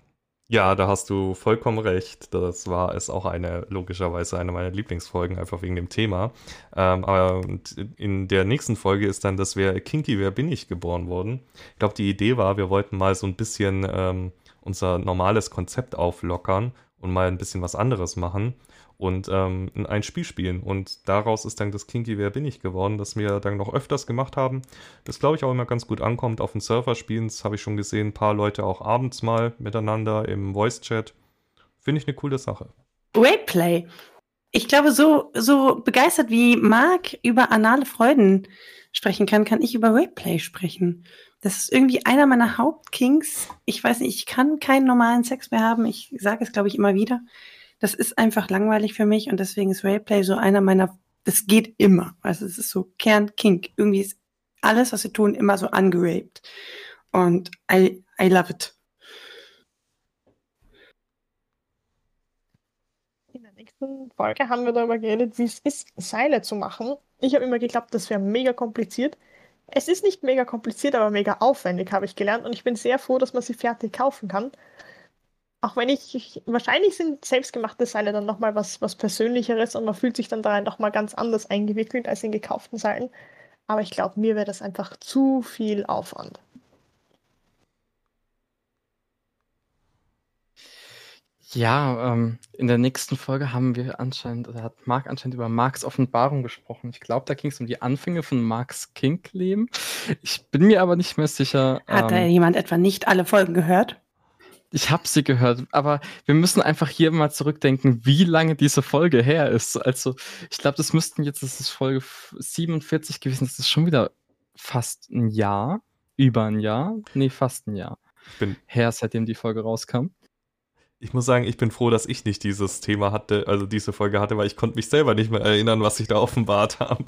ja, da hast du vollkommen recht. Das war es auch eine, logischerweise eine meiner Lieblingsfolgen, einfach wegen dem Thema. Ähm, aber in der nächsten Folge ist dann das Wer Kinky, wer bin ich geboren worden. Ich glaube, die Idee war, wir wollten mal so ein bisschen ähm, unser normales Konzept auflockern und mal ein bisschen was anderes machen und ähm, ein Spiel spielen. Und daraus ist dann das Kinky Wer bin ich geworden, das wir dann noch öfters gemacht haben. Das glaube ich auch immer ganz gut ankommt. Auf dem Server spielen, das habe ich schon gesehen, ein paar Leute auch abends mal miteinander im Voice-Chat. Finde ich eine coole Sache. Rapeplay. Ich glaube, so, so begeistert wie Marc über anale Freuden sprechen kann, kann ich über Rapeplay sprechen. Das ist irgendwie einer meiner Hauptkings. Ich weiß nicht, ich kann keinen normalen Sex mehr haben. Ich sage es, glaube ich, immer wieder das ist einfach langweilig für mich und deswegen ist Rayplay so einer meiner, das geht immer. Also es ist so Kern-Kink. Irgendwie ist alles, was wir tun, immer so angeraped. Und I, I love it. In der nächsten Folge haben wir darüber geredet, wie es ist, Seile zu machen. Ich habe immer geglaubt, das wäre mega kompliziert. Es ist nicht mega kompliziert, aber mega aufwendig, habe ich gelernt. Und ich bin sehr froh, dass man sie fertig kaufen kann. Auch wenn ich, ich wahrscheinlich sind selbstgemachte Seile dann nochmal was, was Persönlicheres und man fühlt sich dann darin nochmal ganz anders eingewickelt als in gekauften Seilen. Aber ich glaube, mir wäre das einfach zu viel Aufwand. Ja, ähm, in der nächsten Folge haben wir anscheinend, oder hat Marc anscheinend über Marks Offenbarung gesprochen. Ich glaube, da ging es um die Anfänge von Marks Kink-Leben. Ich bin mir aber nicht mehr sicher. Hat ähm, da jemand etwa nicht alle Folgen gehört? Ich habe sie gehört, aber wir müssen einfach hier mal zurückdenken, wie lange diese Folge her ist. Also, ich glaube, das müssten jetzt, das ist Folge 47 gewesen, das ist schon wieder fast ein Jahr, über ein Jahr, nee, fast ein Jahr bin, her, seitdem die Folge rauskam. Ich muss sagen, ich bin froh, dass ich nicht dieses Thema hatte, also diese Folge hatte, weil ich konnte mich selber nicht mehr erinnern, was ich da offenbart habe.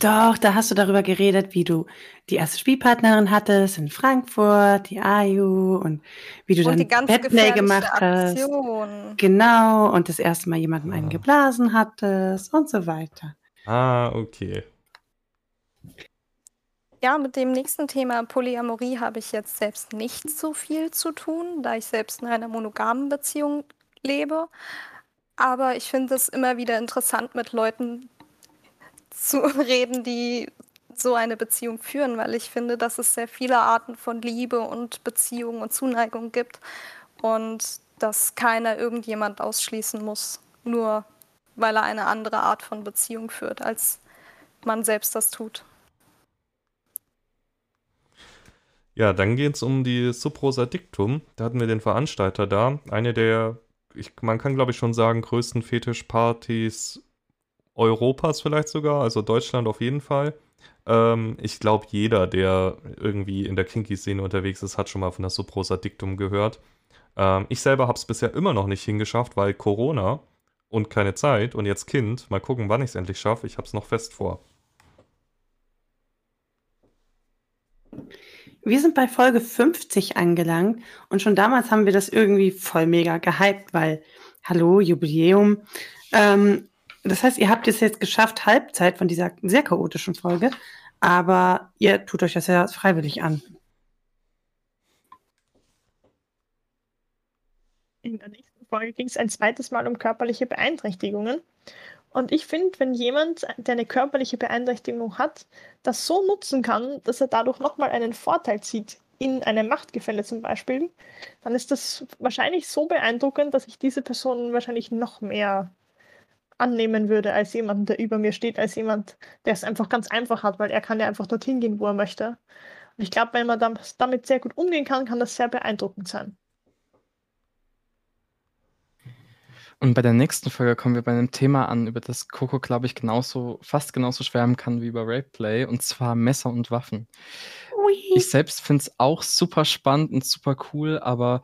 Doch, da hast du darüber geredet, wie du die erste Spielpartnerin hattest in Frankfurt, die Ayu und wie du und dann Batplay gemacht Aktion. hast. Genau, und das erste Mal jemandem einen ah. geblasen hattest und so weiter. Ah, okay. Ja, mit dem nächsten Thema Polyamorie habe ich jetzt selbst nicht so viel zu tun, da ich selbst in einer monogamen Beziehung lebe. Aber ich finde es immer wieder interessant, mit Leuten zu reden, die so eine Beziehung führen, weil ich finde, dass es sehr viele Arten von Liebe und Beziehung und Zuneigung gibt und dass keiner irgendjemand ausschließen muss, nur weil er eine andere Art von Beziehung führt, als man selbst das tut. Ja, dann geht es um die Subrosa Dictum. Da hatten wir den Veranstalter da. Eine der, ich, man kann glaube ich schon sagen, größten Fetischpartys Europas vielleicht sogar, also Deutschland auf jeden Fall. Ähm, ich glaube, jeder, der irgendwie in der Kinky-Szene unterwegs ist, hat schon mal von der Subrosa Dictum gehört. Ähm, ich selber habe es bisher immer noch nicht hingeschafft, weil Corona und keine Zeit und jetzt Kind. Mal gucken, wann ich es endlich schaffe. Ich habe es noch fest vor. Wir sind bei Folge 50 angelangt und schon damals haben wir das irgendwie voll mega gehypt, weil, hallo, Jubiläum. Ähm, das heißt, ihr habt es jetzt geschafft, Halbzeit von dieser sehr chaotischen Folge, aber ihr tut euch das ja freiwillig an. In der nächsten Folge ging es ein zweites Mal um körperliche Beeinträchtigungen. Und ich finde, wenn jemand, der eine körperliche Beeinträchtigung hat, das so nutzen kann, dass er dadurch nochmal einen Vorteil zieht, in einem Machtgefälle zum Beispiel, dann ist das wahrscheinlich so beeindruckend, dass ich diese Person wahrscheinlich noch mehr annehmen würde als jemand, der über mir steht, als jemand, der es einfach ganz einfach hat, weil er kann ja einfach dorthin gehen, wo er möchte. Und ich glaube, wenn man damit sehr gut umgehen kann, kann das sehr beeindruckend sein. Und bei der nächsten Folge kommen wir bei einem Thema an, über das Coco, glaube ich, genauso, fast genauso schwärmen kann wie über Rapeplay, und zwar Messer und Waffen. Ui. Ich selbst finde es auch super spannend und super cool, aber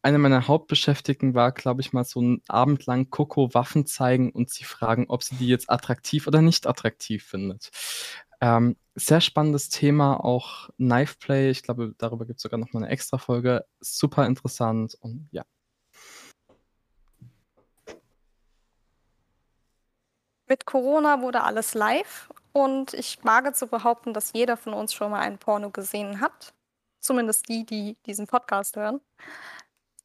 eine meiner Hauptbeschäftigten war, glaube ich, mal so einen Abend lang Coco Waffen zeigen und sie fragen, ob sie die jetzt attraktiv oder nicht attraktiv findet. Ähm, sehr spannendes Thema, auch Knife Play. Ich glaube, darüber gibt es sogar noch mal eine extra Folge. Super interessant und ja. Mit Corona wurde alles live und ich wage zu behaupten, dass jeder von uns schon mal ein Porno gesehen hat. Zumindest die, die diesen Podcast hören.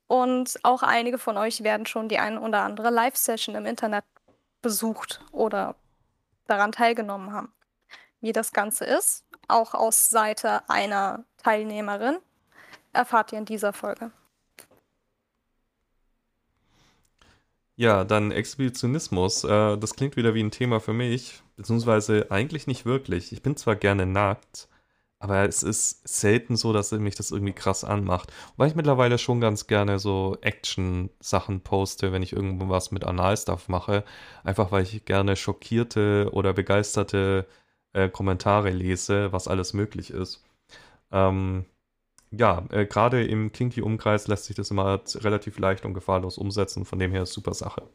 Und auch einige von euch werden schon die ein oder andere Live-Session im Internet besucht oder daran teilgenommen haben. Wie das Ganze ist, auch aus Seite einer Teilnehmerin, erfahrt ihr in dieser Folge. Ja, dann Exhibitionismus. Äh, das klingt wieder wie ein Thema für mich, beziehungsweise eigentlich nicht wirklich. Ich bin zwar gerne nackt, aber es ist selten so, dass mich das irgendwie krass anmacht. Weil ich mittlerweile schon ganz gerne so Action-Sachen poste, wenn ich irgendwas mit Analstuff mache. Einfach weil ich gerne schockierte oder begeisterte äh, Kommentare lese, was alles möglich ist. Ähm, ja, äh, gerade im Kinky-Umkreis lässt sich das immer relativ leicht und gefahrlos umsetzen. Von dem her ist super Sache.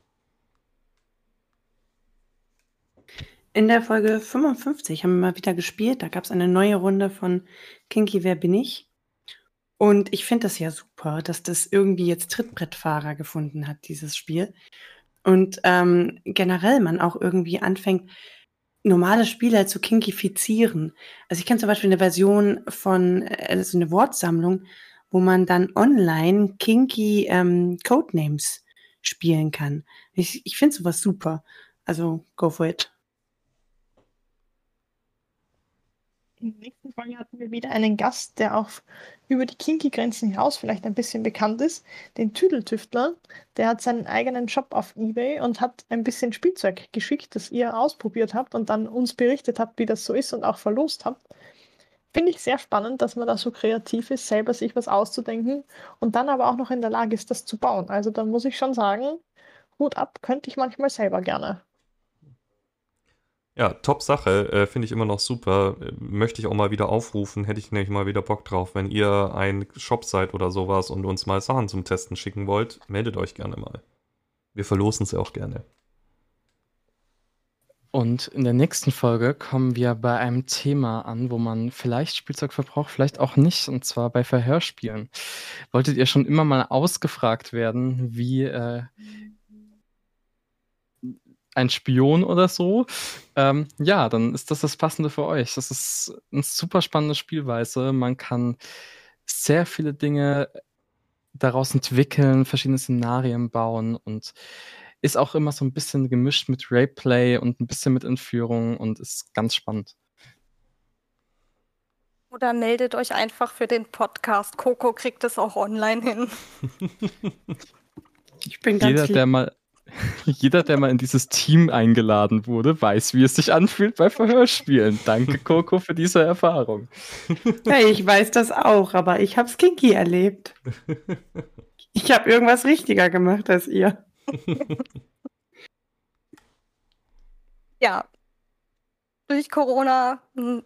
In der Folge 55 haben wir mal wieder gespielt. Da gab es eine neue Runde von Kinky Wer bin ich? Und ich finde das ja super, dass das irgendwie jetzt Trittbrettfahrer gefunden hat, dieses Spiel. Und ähm, generell man auch irgendwie anfängt, normale Spieler zu kinkifizieren. Also ich kenne zum Beispiel eine Version von, also eine Wortsammlung, wo man dann online kinky ähm, Codenames spielen kann. Ich, ich finde sowas super. Also go for it. In der nächsten Folge hatten wir wieder einen Gast, der auch über die Kinky-Grenzen hinaus vielleicht ein bisschen bekannt ist, den Tüdeltüftler. Der hat seinen eigenen Shop auf eBay und hat ein bisschen Spielzeug geschickt, das ihr ausprobiert habt und dann uns berichtet habt, wie das so ist und auch verlost habt. Finde ich sehr spannend, dass man da so kreativ ist, selber sich was auszudenken und dann aber auch noch in der Lage ist, das zu bauen. Also da muss ich schon sagen, Hut ab, könnte ich manchmal selber gerne. Ja, top Sache, äh, finde ich immer noch super. Möchte ich auch mal wieder aufrufen, hätte ich nämlich mal wieder Bock drauf. Wenn ihr ein Shop seid oder sowas und uns mal Sachen zum Testen schicken wollt, meldet euch gerne mal. Wir verlosen sie auch gerne. Und in der nächsten Folge kommen wir bei einem Thema an, wo man vielleicht Spielzeug verbraucht, vielleicht auch nicht, und zwar bei Verhörspielen. Wolltet ihr schon immer mal ausgefragt werden, wie äh, ein Spion oder so, ähm, ja, dann ist das das Passende für euch. Das ist eine super spannende Spielweise. Man kann sehr viele Dinge daraus entwickeln, verschiedene Szenarien bauen und ist auch immer so ein bisschen gemischt mit Rayplay und ein bisschen mit Entführung und ist ganz spannend. Oder meldet euch einfach für den Podcast. Coco kriegt es auch online hin. ich bin ganz Jeder, lieb. der mal jeder, der mal in dieses Team eingeladen wurde, weiß, wie es sich anfühlt bei Verhörspielen. Danke, Coco, für diese Erfahrung. Hey, ich weiß das auch, aber ich habe Kinky erlebt. Ich habe irgendwas richtiger gemacht als ihr. Ja. Durch Corona hm,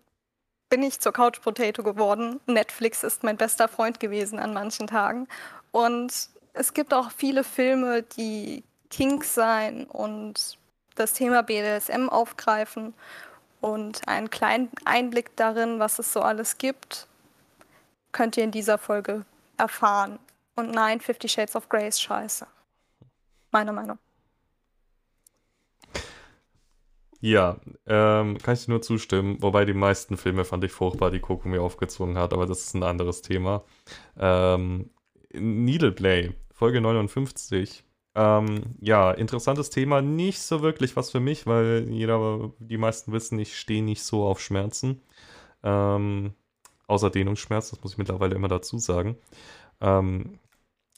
bin ich zur Couch Potato geworden. Netflix ist mein bester Freund gewesen an manchen Tagen. Und es gibt auch viele Filme, die Kink sein und das Thema BDSM aufgreifen und einen kleinen Einblick darin, was es so alles gibt, könnt ihr in dieser Folge erfahren. Und nein, Fifty Shades of Grey ist scheiße. Meine Meinung. Ja, ähm, kann ich dir nur zustimmen. Wobei die meisten Filme fand ich furchtbar, die Coco mir aufgezwungen hat, aber das ist ein anderes Thema. Ähm, Needleplay, Folge 59. Ähm, ja, interessantes Thema. Nicht so wirklich was für mich, weil jeder, die meisten wissen, ich stehe nicht so auf Schmerzen. Ähm, außer Dehnungsschmerz, das muss ich mittlerweile immer dazu sagen. Ähm,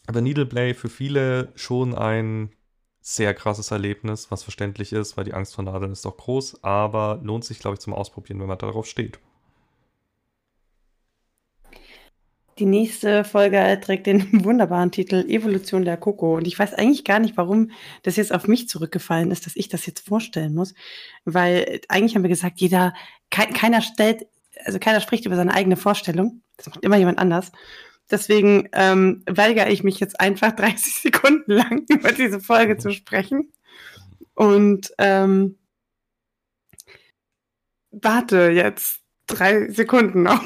aber Needleplay für viele schon ein sehr krasses Erlebnis, was verständlich ist, weil die Angst vor Nadeln ist doch groß, aber lohnt sich, glaube ich, zum Ausprobieren, wenn man darauf steht. Die nächste Folge trägt den wunderbaren Titel Evolution der Coco. Und ich weiß eigentlich gar nicht, warum das jetzt auf mich zurückgefallen ist, dass ich das jetzt vorstellen muss. Weil eigentlich haben wir gesagt, jeder, ke keiner stellt, also keiner spricht über seine eigene Vorstellung. Das macht immer jemand anders. Deswegen ähm, weigere ich mich jetzt einfach 30 Sekunden lang über diese Folge zu sprechen. Und ähm, warte jetzt drei Sekunden noch.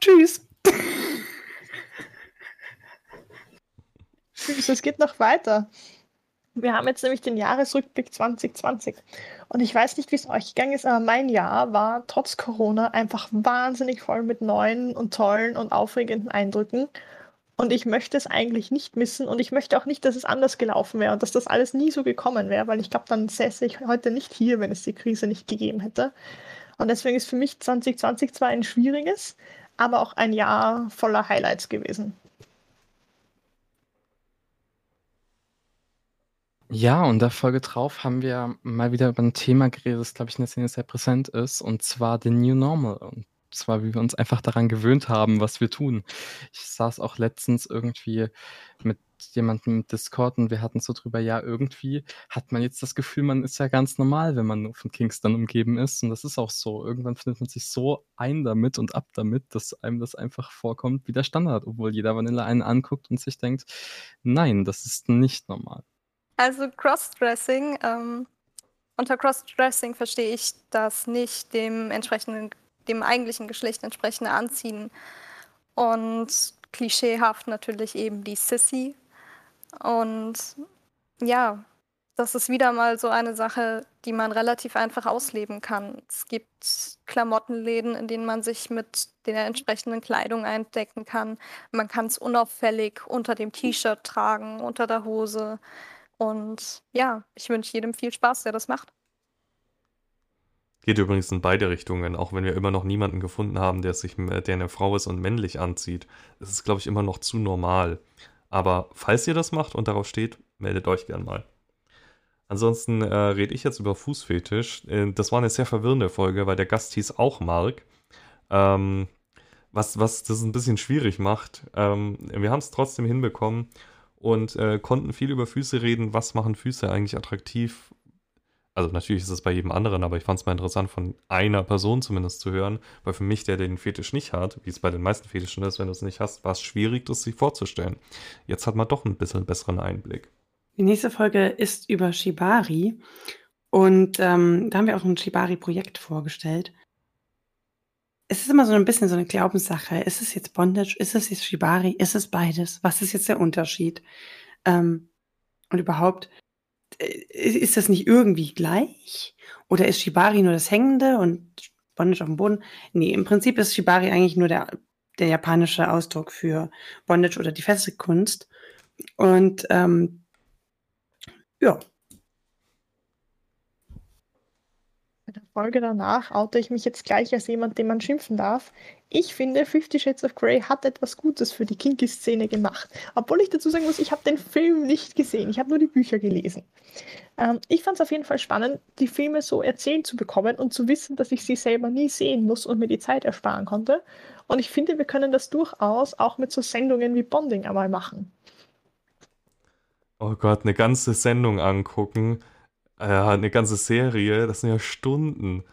Tschüss. Es geht noch weiter. Wir haben jetzt nämlich den Jahresrückblick 2020. Und ich weiß nicht, wie es euch gegangen ist, aber mein Jahr war trotz Corona einfach wahnsinnig voll mit neuen und tollen und aufregenden Eindrücken. Und ich möchte es eigentlich nicht missen und ich möchte auch nicht, dass es anders gelaufen wäre und dass das alles nie so gekommen wäre, weil ich glaube, dann säße ich heute nicht hier, wenn es die Krise nicht gegeben hätte. Und deswegen ist für mich 2020 zwar ein schwieriges, aber auch ein Jahr voller Highlights gewesen. Ja, und der Folge drauf haben wir mal wieder über ein Thema geredet, das, glaube ich, in der Szene sehr präsent ist, und zwar den New Normal. Und zwar, wie wir uns einfach daran gewöhnt haben, was wir tun. Ich saß auch letztens irgendwie mit jemandem im Discord und wir hatten so drüber, ja, irgendwie hat man jetzt das Gefühl, man ist ja ganz normal, wenn man nur von Kingston umgeben ist. Und das ist auch so. Irgendwann findet man sich so ein damit und ab damit, dass einem das einfach vorkommt wie der Standard, obwohl jeder Vanilla einen anguckt und sich denkt, nein, das ist nicht normal. Also Crossdressing, ähm, unter Crossdressing verstehe ich das nicht dem entsprechenden, dem eigentlichen Geschlecht entsprechende Anziehen. Und klischeehaft natürlich eben die Sissy. Und ja, das ist wieder mal so eine Sache, die man relativ einfach ausleben kann. Es gibt Klamottenläden, in denen man sich mit der entsprechenden Kleidung eindecken kann. Man kann es unauffällig unter dem T-Shirt tragen, unter der Hose. Und ja, ich wünsche jedem viel Spaß, der das macht. Geht übrigens in beide Richtungen, auch wenn wir immer noch niemanden gefunden haben, der sich, der eine Frau ist und männlich anzieht. Das ist, glaube ich, immer noch zu normal. Aber falls ihr das macht und darauf steht, meldet euch gern mal. Ansonsten äh, rede ich jetzt über Fußfetisch. Äh, das war eine sehr verwirrende Folge, weil der Gast hieß auch Mark. Ähm, was, was das ein bisschen schwierig macht. Ähm, wir haben es trotzdem hinbekommen und äh, konnten viel über Füße reden. Was machen Füße eigentlich attraktiv? Also natürlich ist es bei jedem anderen, aber ich fand es mal interessant, von einer Person zumindest zu hören, weil für mich, der den Fetisch nicht hat, wie es bei den meisten Fetischen ist, wenn du es nicht hast, war es schwierig, das sich vorzustellen. Jetzt hat man doch ein bisschen besseren Einblick. Die nächste Folge ist über Shibari und ähm, da haben wir auch ein Shibari-Projekt vorgestellt es ist immer so ein bisschen so eine Glaubenssache. Ist es jetzt Bondage? Ist es jetzt Shibari? Ist es beides? Was ist jetzt der Unterschied? Ähm, und überhaupt, äh, ist das nicht irgendwie gleich? Oder ist Shibari nur das Hängende und Bondage auf dem Boden? Nee, im Prinzip ist Shibari eigentlich nur der, der japanische Ausdruck für Bondage oder die Fesselkunst. Und ähm, ja, Bei der Folge danach oute ich mich jetzt gleich als jemand, den man schimpfen darf. Ich finde, Fifty Shades of Grey hat etwas Gutes für die Kinky-Szene gemacht. Obwohl ich dazu sagen muss, ich habe den Film nicht gesehen. Ich habe nur die Bücher gelesen. Ähm, ich fand es auf jeden Fall spannend, die Filme so erzählt zu bekommen und zu wissen, dass ich sie selber nie sehen muss und mir die Zeit ersparen konnte. Und ich finde, wir können das durchaus auch mit so Sendungen wie Bonding einmal machen. Oh Gott, eine ganze Sendung angucken ja, eine ganze Serie, das sind ja Stunden.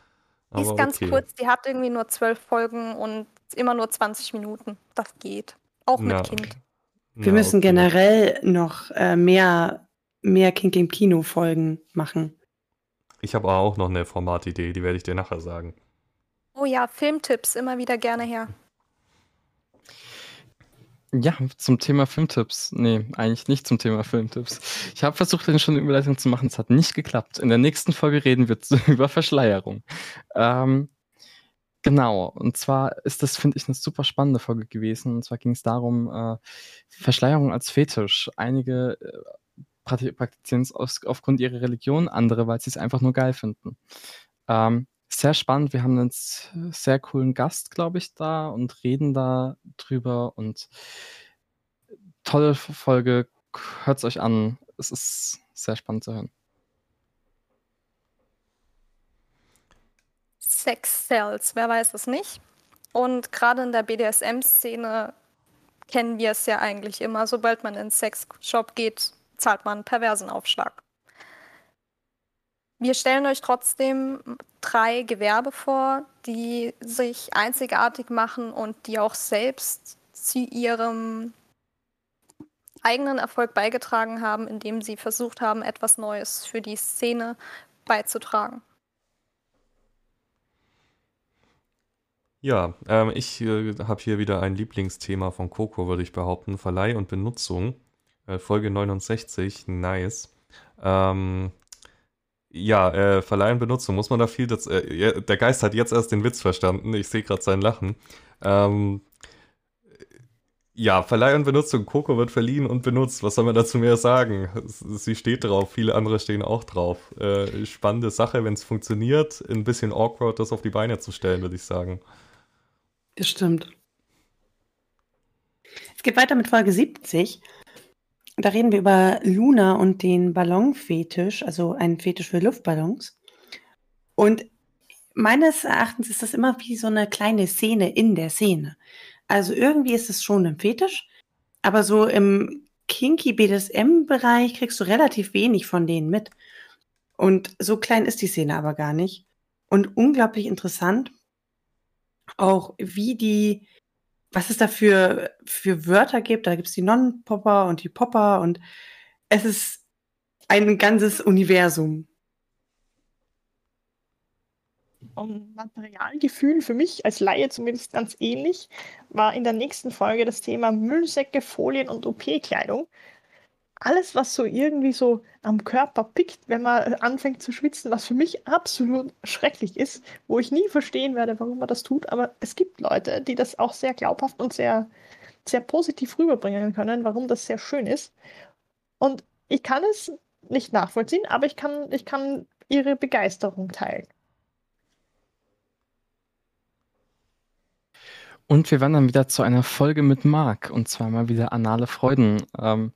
Die ist ganz okay. kurz, die hat irgendwie nur zwölf Folgen und immer nur 20 Minuten. Das geht. Auch mit ja. Kind. Wir ja, müssen okay. generell noch äh, mehr, mehr Kink im Kino-Folgen machen. Ich habe auch noch eine Formatidee, die werde ich dir nachher sagen. Oh ja, Filmtipps, immer wieder gerne her. Ja, zum Thema Filmtipps. Nee, eigentlich nicht zum Thema Filmtipps. Ich habe versucht, eine Überleitung zu machen. Es hat nicht geklappt. In der nächsten Folge reden wir über Verschleierung. Ähm, genau. Und zwar ist das, finde ich, eine super spannende Folge gewesen. Und zwar ging es darum, äh, Verschleierung als Fetisch. Einige äh, praktizieren es aufgrund ihrer Religion, andere, weil sie es einfach nur geil finden. Ähm, sehr spannend. Wir haben einen sehr coolen Gast, glaube ich, da und reden da drüber und tolle Folge. Hört es euch an. Es ist sehr spannend zu hören. Sex Cells, wer weiß es nicht? Und gerade in der BDSM-Szene kennen wir es ja eigentlich immer. Sobald man in einen Sexshop geht, zahlt man einen perversen Aufschlag. Wir stellen euch trotzdem drei Gewerbe vor, die sich einzigartig machen und die auch selbst zu ihrem eigenen Erfolg beigetragen haben, indem sie versucht haben, etwas Neues für die Szene beizutragen. Ja, ähm, ich äh, habe hier wieder ein Lieblingsthema von Coco, würde ich behaupten. Verleih und Benutzung. Äh, Folge 69, nice. Ähm, ja, äh, Verleih und Benutzung, muss man da viel... Das, äh, der Geist hat jetzt erst den Witz verstanden. Ich sehe gerade sein Lachen. Ähm, ja, Verleih und Benutzung. Coco wird verliehen und benutzt. Was soll man dazu mehr sagen? Sie steht drauf, viele andere stehen auch drauf. Äh, spannende Sache, wenn es funktioniert. Ein bisschen awkward, das auf die Beine zu stellen, würde ich sagen. Das stimmt. Es geht weiter mit Folge 70. Da reden wir über Luna und den Ballonfetisch, also einen Fetisch für Luftballons. Und meines Erachtens ist das immer wie so eine kleine Szene in der Szene. Also irgendwie ist es schon ein Fetisch, aber so im kinky BDSM-Bereich kriegst du relativ wenig von denen mit. Und so klein ist die Szene aber gar nicht. Und unglaublich interessant, auch wie die, was es da für, für Wörter gibt. Da gibt es die Non-Popper und die Popper und es ist ein ganzes Universum. Um Materialgefühl für mich als Laie zumindest ganz ähnlich, war in der nächsten Folge das Thema Müllsäcke, Folien und OP-Kleidung alles, was so irgendwie so am Körper pickt, wenn man anfängt zu schwitzen, was für mich absolut schrecklich ist, wo ich nie verstehen werde, warum man das tut. Aber es gibt Leute, die das auch sehr glaubhaft und sehr, sehr positiv rüberbringen können, warum das sehr schön ist. Und ich kann es nicht nachvollziehen, aber ich kann, ich kann ihre Begeisterung teilen. Und wir wandern wieder zu einer Folge mit Marc und zwar mal wieder anale Freuden. Ähm,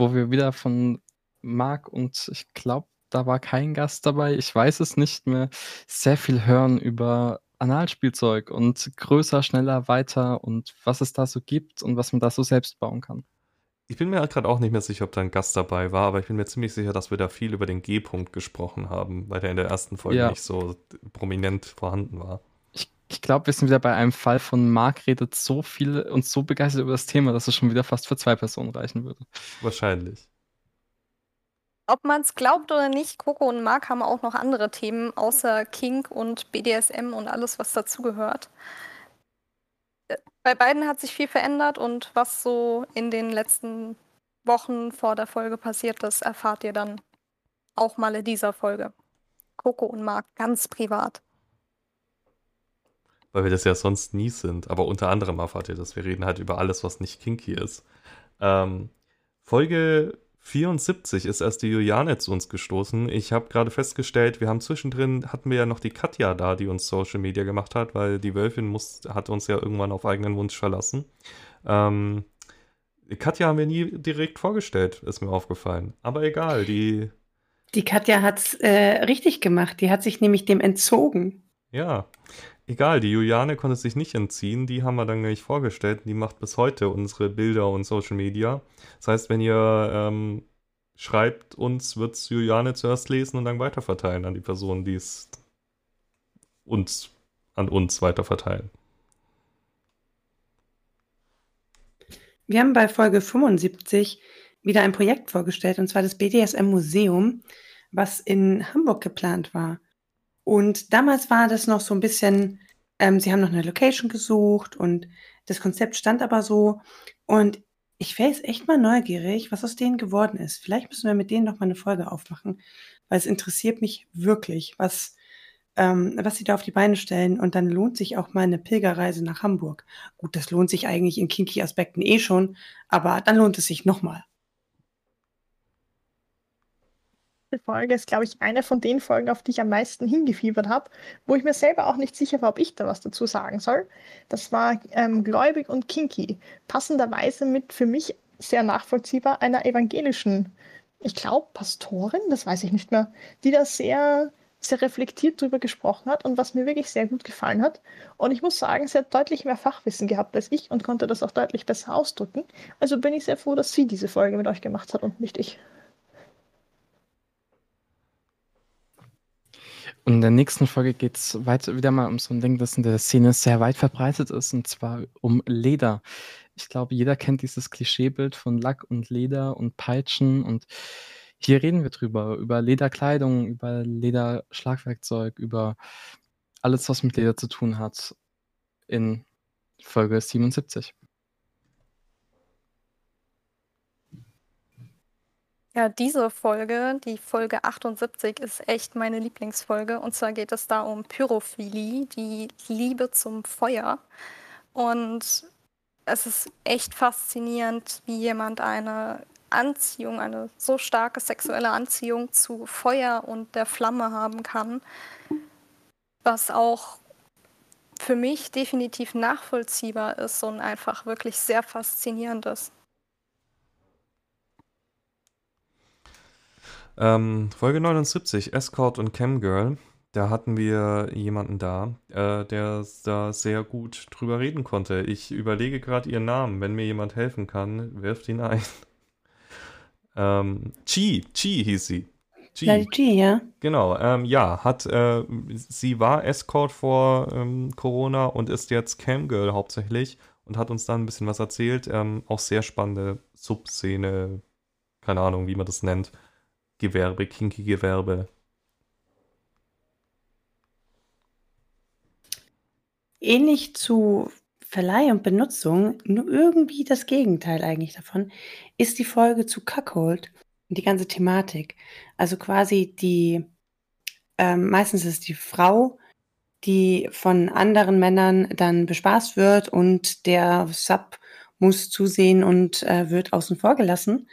wo wir wieder von Marc und ich glaube, da war kein Gast dabei, ich weiß es nicht mehr, sehr viel hören über Analspielzeug und größer, schneller, weiter und was es da so gibt und was man da so selbst bauen kann. Ich bin mir gerade auch nicht mehr sicher, ob da ein Gast dabei war, aber ich bin mir ziemlich sicher, dass wir da viel über den G-Punkt gesprochen haben, weil der in der ersten Folge ja. nicht so prominent vorhanden war. Ich, glaube, wir sind wieder bei einem Fall von Marc redet so viel und so begeistert über das Thema, dass es schon wieder fast für zwei Personen reichen würde. Wahrscheinlich. Ob man es glaubt oder nicht, Coco und Marc haben auch noch andere Themen, außer Kink und BDSM und alles, was dazugehört. Äh, bei beiden hat sich viel verändert und was so in den letzten Wochen vor der Folge passiert ist, erfahrt ihr dann auch mal in dieser Folge. Coco und Marc ganz privat weil wir das ja sonst nie sind. Aber unter anderem erfahrt ihr das. Wir reden halt über alles, was nicht kinky ist. Ähm, Folge 74 ist erst die Juliane zu uns gestoßen. Ich habe gerade festgestellt, wir haben zwischendrin, hatten wir ja noch die Katja da, die uns Social Media gemacht hat, weil die Wölfin muss, hat uns ja irgendwann auf eigenen Wunsch verlassen. Ähm, Katja haben wir nie direkt vorgestellt, ist mir aufgefallen. Aber egal, die. Die Katja hat es äh, richtig gemacht. Die hat sich nämlich dem entzogen. Ja, Egal, die Juliane konnte sich nicht entziehen, die haben wir dann gleich vorgestellt. Die macht bis heute unsere Bilder und Social Media. Das heißt, wenn ihr ähm, schreibt uns, wird es Juliane zuerst lesen und dann weiterverteilen an die Person, die es uns, an uns weiterverteilen. Wir haben bei Folge 75 wieder ein Projekt vorgestellt, und zwar das BDSM Museum, was in Hamburg geplant war. Und damals war das noch so ein bisschen, ähm, sie haben noch eine Location gesucht und das Konzept stand aber so. Und ich wäre jetzt echt mal neugierig, was aus denen geworden ist. Vielleicht müssen wir mit denen noch mal eine Folge aufmachen, weil es interessiert mich wirklich, was, ähm, was sie da auf die Beine stellen. Und dann lohnt sich auch mal eine Pilgerreise nach Hamburg. Gut, das lohnt sich eigentlich in Kinky-Aspekten eh schon, aber dann lohnt es sich nochmal. Folge ist, glaube ich, eine von den Folgen, auf die ich am meisten hingefiebert habe, wo ich mir selber auch nicht sicher war, ob ich da was dazu sagen soll. Das war ähm, Gläubig und Kinky. Passenderweise mit für mich sehr nachvollziehbar einer evangelischen, ich glaube, Pastorin, das weiß ich nicht mehr, die da sehr sehr reflektiert darüber gesprochen hat und was mir wirklich sehr gut gefallen hat. Und ich muss sagen, sie hat deutlich mehr Fachwissen gehabt als ich und konnte das auch deutlich besser ausdrücken. Also bin ich sehr froh, dass sie diese Folge mit euch gemacht hat und nicht ich. Und in der nächsten Folge geht es wieder mal um so ein Ding, das in der Szene sehr weit verbreitet ist, und zwar um Leder. Ich glaube, jeder kennt dieses Klischeebild von Lack und Leder und Peitschen und hier reden wir drüber, über Lederkleidung, über Lederschlagwerkzeug, über alles, was mit Leder zu tun hat in Folge 77. Ja, diese Folge, die Folge 78, ist echt meine Lieblingsfolge. Und zwar geht es da um Pyrophilie, die Liebe zum Feuer. Und es ist echt faszinierend, wie jemand eine Anziehung, eine so starke sexuelle Anziehung zu Feuer und der Flamme haben kann, was auch für mich definitiv nachvollziehbar ist und einfach wirklich sehr faszinierend ist. Ähm, Folge 79, Escort und Camgirl. Da hatten wir jemanden da, äh, der da sehr gut drüber reden konnte. Ich überlege gerade ihren Namen. Wenn mir jemand helfen kann, wirft ihn ein. Ähm, Chi, Chi hieß sie. Chi. Ja, Chi, ja. Genau, ähm, ja, hat, äh, sie war Escort vor ähm, Corona und ist jetzt Camgirl hauptsächlich und hat uns dann ein bisschen was erzählt. Ähm, auch sehr spannende Subszene, keine Ahnung, wie man das nennt. Gewerbe, kinky Gewerbe. Ähnlich zu Verleih und Benutzung, nur irgendwie das Gegenteil eigentlich davon, ist die Folge zu Cuckold und die ganze Thematik. Also quasi die, ähm, meistens ist die Frau, die von anderen Männern dann bespaßt wird und der Sub muss zusehen und äh, wird außen vor gelassen.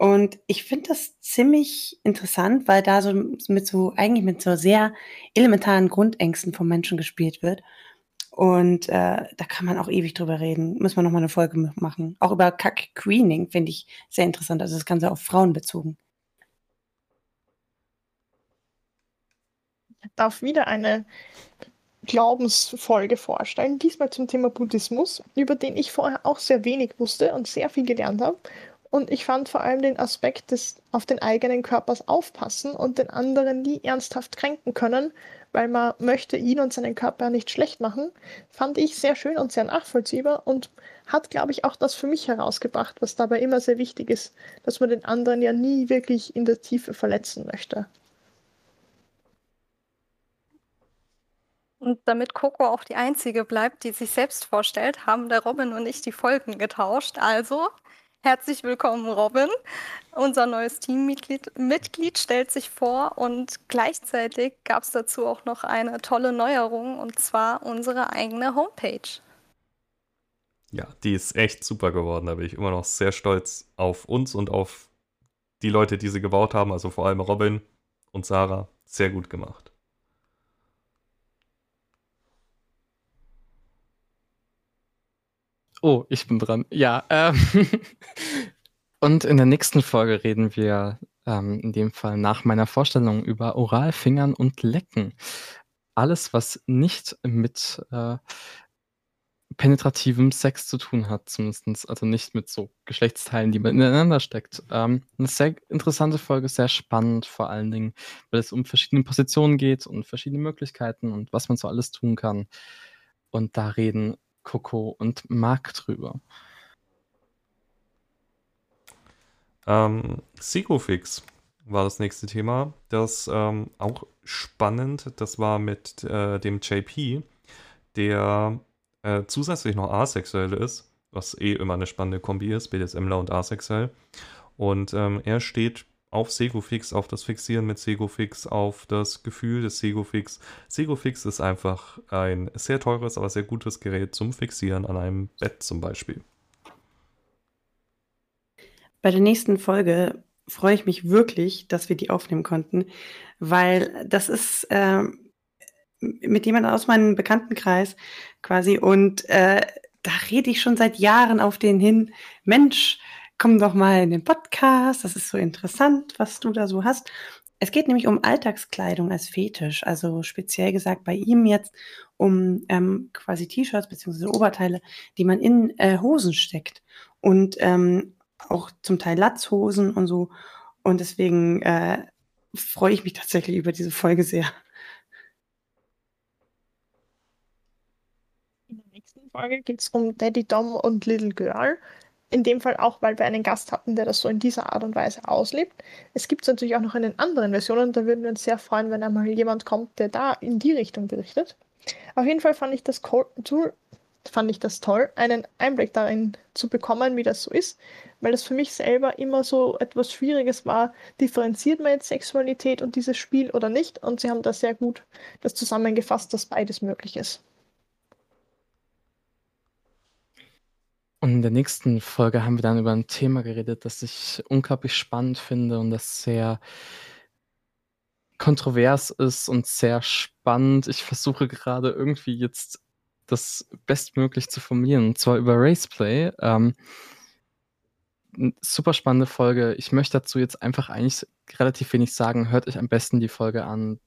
Und ich finde das ziemlich interessant, weil da so mit so, eigentlich mit so sehr elementaren Grundängsten vom Menschen gespielt wird. Und äh, da kann man auch ewig drüber reden. Muss man nochmal eine Folge machen. Auch über Kack-Queening finde ich sehr interessant. Also das Ganze auf Frauen bezogen. Ich darf wieder eine Glaubensfolge vorstellen, diesmal zum Thema Buddhismus, über den ich vorher auch sehr wenig wusste und sehr viel gelernt habe. Und ich fand vor allem den Aspekt des auf den eigenen Körpers aufpassen und den anderen nie ernsthaft kränken können, weil man möchte ihn und seinen Körper nicht schlecht machen, fand ich sehr schön und sehr nachvollziehbar und hat, glaube ich, auch das für mich herausgebracht, was dabei immer sehr wichtig ist, dass man den anderen ja nie wirklich in der Tiefe verletzen möchte. Und damit Coco auch die einzige bleibt, die sich selbst vorstellt, haben der Robin und ich die Folgen getauscht. Also Herzlich willkommen, Robin. Unser neues Teammitglied Mitglied stellt sich vor und gleichzeitig gab es dazu auch noch eine tolle Neuerung und zwar unsere eigene Homepage. Ja, die ist echt super geworden. Da bin ich immer noch sehr stolz auf uns und auf die Leute, die sie gebaut haben. Also vor allem Robin und Sarah. Sehr gut gemacht. Oh, ich bin dran. Ja. Ähm und in der nächsten Folge reden wir ähm, in dem Fall nach meiner Vorstellung über Oralfingern und Lecken. Alles, was nicht mit äh, penetrativem Sex zu tun hat, zumindest, also nicht mit so Geschlechtsteilen, die man ineinander steckt. Ähm, eine sehr interessante Folge, sehr spannend vor allen Dingen, weil es um verschiedene Positionen geht und verschiedene Möglichkeiten und was man so alles tun kann. Und da reden Coco und Marc drüber? Ähm, Sequofix war das nächste Thema. Das ähm, auch spannend. Das war mit äh, dem JP, der äh, zusätzlich noch asexuell ist, was eh immer eine spannende Kombi ist, BDSMler und asexuell. Und ähm, er steht auf Segofix, auf das Fixieren mit Segofix, auf das Gefühl des Segofix. Segofix ist einfach ein sehr teures, aber sehr gutes Gerät zum Fixieren an einem Bett zum Beispiel. Bei der nächsten Folge freue ich mich wirklich, dass wir die aufnehmen konnten, weil das ist äh, mit jemandem aus meinem Bekanntenkreis quasi und äh, da rede ich schon seit Jahren auf den hin, Mensch, komm doch mal in den Podcast, das ist so interessant, was du da so hast. Es geht nämlich um Alltagskleidung als Fetisch, also speziell gesagt bei ihm jetzt um ähm, quasi T-Shirts bzw. Oberteile, die man in äh, Hosen steckt und ähm, auch zum Teil Latzhosen und so. Und deswegen äh, freue ich mich tatsächlich über diese Folge sehr. In der nächsten Folge geht es um Daddy Dom und Little Girl. In dem Fall auch, weil wir einen Gast hatten, der das so in dieser Art und Weise auslebt. Es gibt es natürlich auch noch in den anderen Versionen. Da würden wir uns sehr freuen, wenn einmal jemand kommt, der da in die Richtung berichtet. Auf jeden Fall fand ich das cool, fand ich das toll, einen Einblick darin zu bekommen, wie das so ist, weil das für mich selber immer so etwas Schwieriges war. Differenziert man jetzt Sexualität und dieses Spiel oder nicht? Und sie haben da sehr gut das zusammengefasst, dass beides möglich ist. Und in der nächsten Folge haben wir dann über ein Thema geredet, das ich unglaublich spannend finde und das sehr kontrovers ist und sehr spannend. Ich versuche gerade irgendwie jetzt das bestmöglich zu formulieren, und zwar über Raceplay. Ähm, super spannende Folge. Ich möchte dazu jetzt einfach eigentlich relativ wenig sagen. Hört euch am besten die Folge an.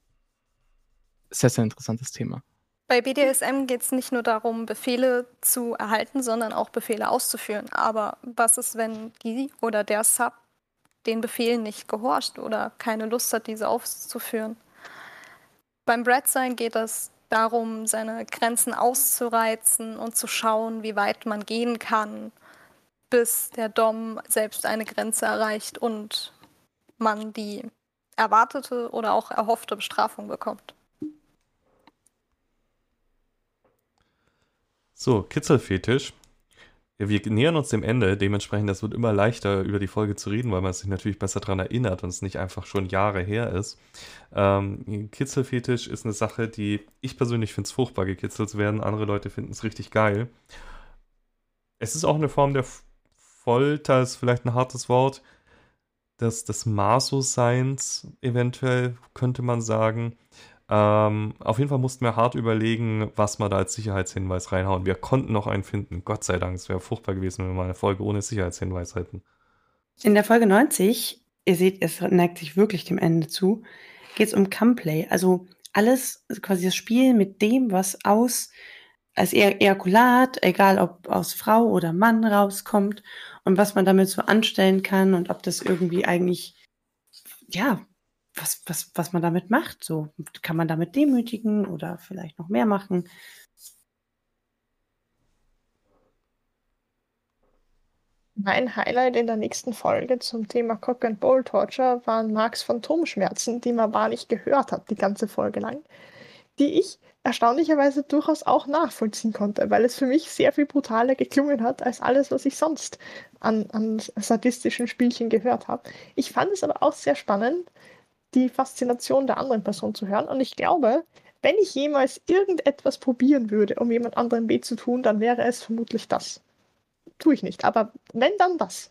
Sehr, sehr interessantes Thema. Bei BDSM geht es nicht nur darum, Befehle zu erhalten, sondern auch Befehle auszuführen. Aber was ist, wenn die oder der Sub den Befehlen nicht gehorcht oder keine Lust hat, diese auszuführen? Beim Breadsign geht es darum, seine Grenzen auszureizen und zu schauen, wie weit man gehen kann, bis der Dom selbst eine Grenze erreicht und man die erwartete oder auch erhoffte Bestrafung bekommt. So, Kitzelfetisch. Wir nähern uns dem Ende, dementsprechend, das wird immer leichter, über die Folge zu reden, weil man sich natürlich besser daran erinnert und es nicht einfach schon Jahre her ist. Ähm, Kitzelfetisch ist eine Sache, die ich persönlich finde es furchtbar, gekitzelt zu werden. Andere Leute finden es richtig geil. Es ist auch eine Form der Folter, ist vielleicht ein hartes Wort, des, des Maso-Seins, eventuell, könnte man sagen. Ähm, auf jeden Fall mussten wir hart überlegen, was wir da als Sicherheitshinweis reinhauen. Wir konnten noch einen finden, Gott sei Dank. Es wäre furchtbar gewesen, wenn wir mal eine Folge ohne Sicherheitshinweis hätten. In der Folge 90, ihr seht, es neigt sich wirklich dem Ende zu, geht es um Cumplay. Also alles, quasi das Spiel mit dem, was aus als e Ejakulat, egal ob aus Frau oder Mann rauskommt und was man damit so anstellen kann und ob das irgendwie eigentlich ja was, was, was man damit macht. So kann man damit demütigen oder vielleicht noch mehr machen. Mein Highlight in der nächsten Folge zum Thema Cock and Bowl Torture waren Marks Phantomschmerzen, die man wahrlich gehört hat, die ganze Folge lang, die ich erstaunlicherweise durchaus auch nachvollziehen konnte, weil es für mich sehr viel brutaler geklungen hat als alles, was ich sonst an, an sadistischen Spielchen gehört habe. Ich fand es aber auch sehr spannend, die Faszination der anderen Person zu hören. Und ich glaube, wenn ich jemals irgendetwas probieren würde, um jemand anderem weh zu tun, dann wäre es vermutlich das. Tue ich nicht, aber wenn, dann das.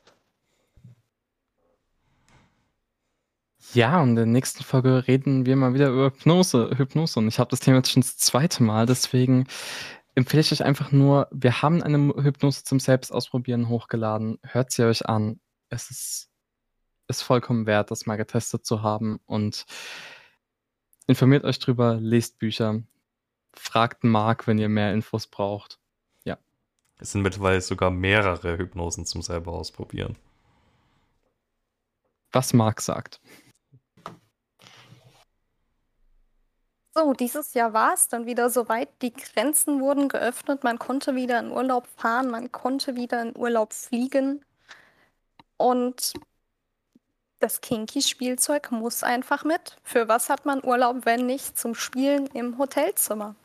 Ja, und in der nächsten Folge reden wir mal wieder über Hypnose. Hypnose. Und ich habe das Thema jetzt schon das zweite Mal, deswegen empfehle ich euch einfach nur, wir haben eine Hypnose zum Selbstausprobieren hochgeladen. Hört sie euch an. Es ist ist vollkommen wert, das mal getestet zu haben und informiert euch drüber, lest Bücher, fragt Marc, wenn ihr mehr Infos braucht. Ja. Es sind mittlerweile sogar mehrere Hypnosen zum selber ausprobieren. Was Marc sagt. So, dieses Jahr war es dann wieder soweit. Die Grenzen wurden geöffnet. Man konnte wieder in Urlaub fahren. Man konnte wieder in Urlaub fliegen. Und das Kinky-Spielzeug muss einfach mit. Für was hat man Urlaub, wenn nicht zum Spielen im Hotelzimmer?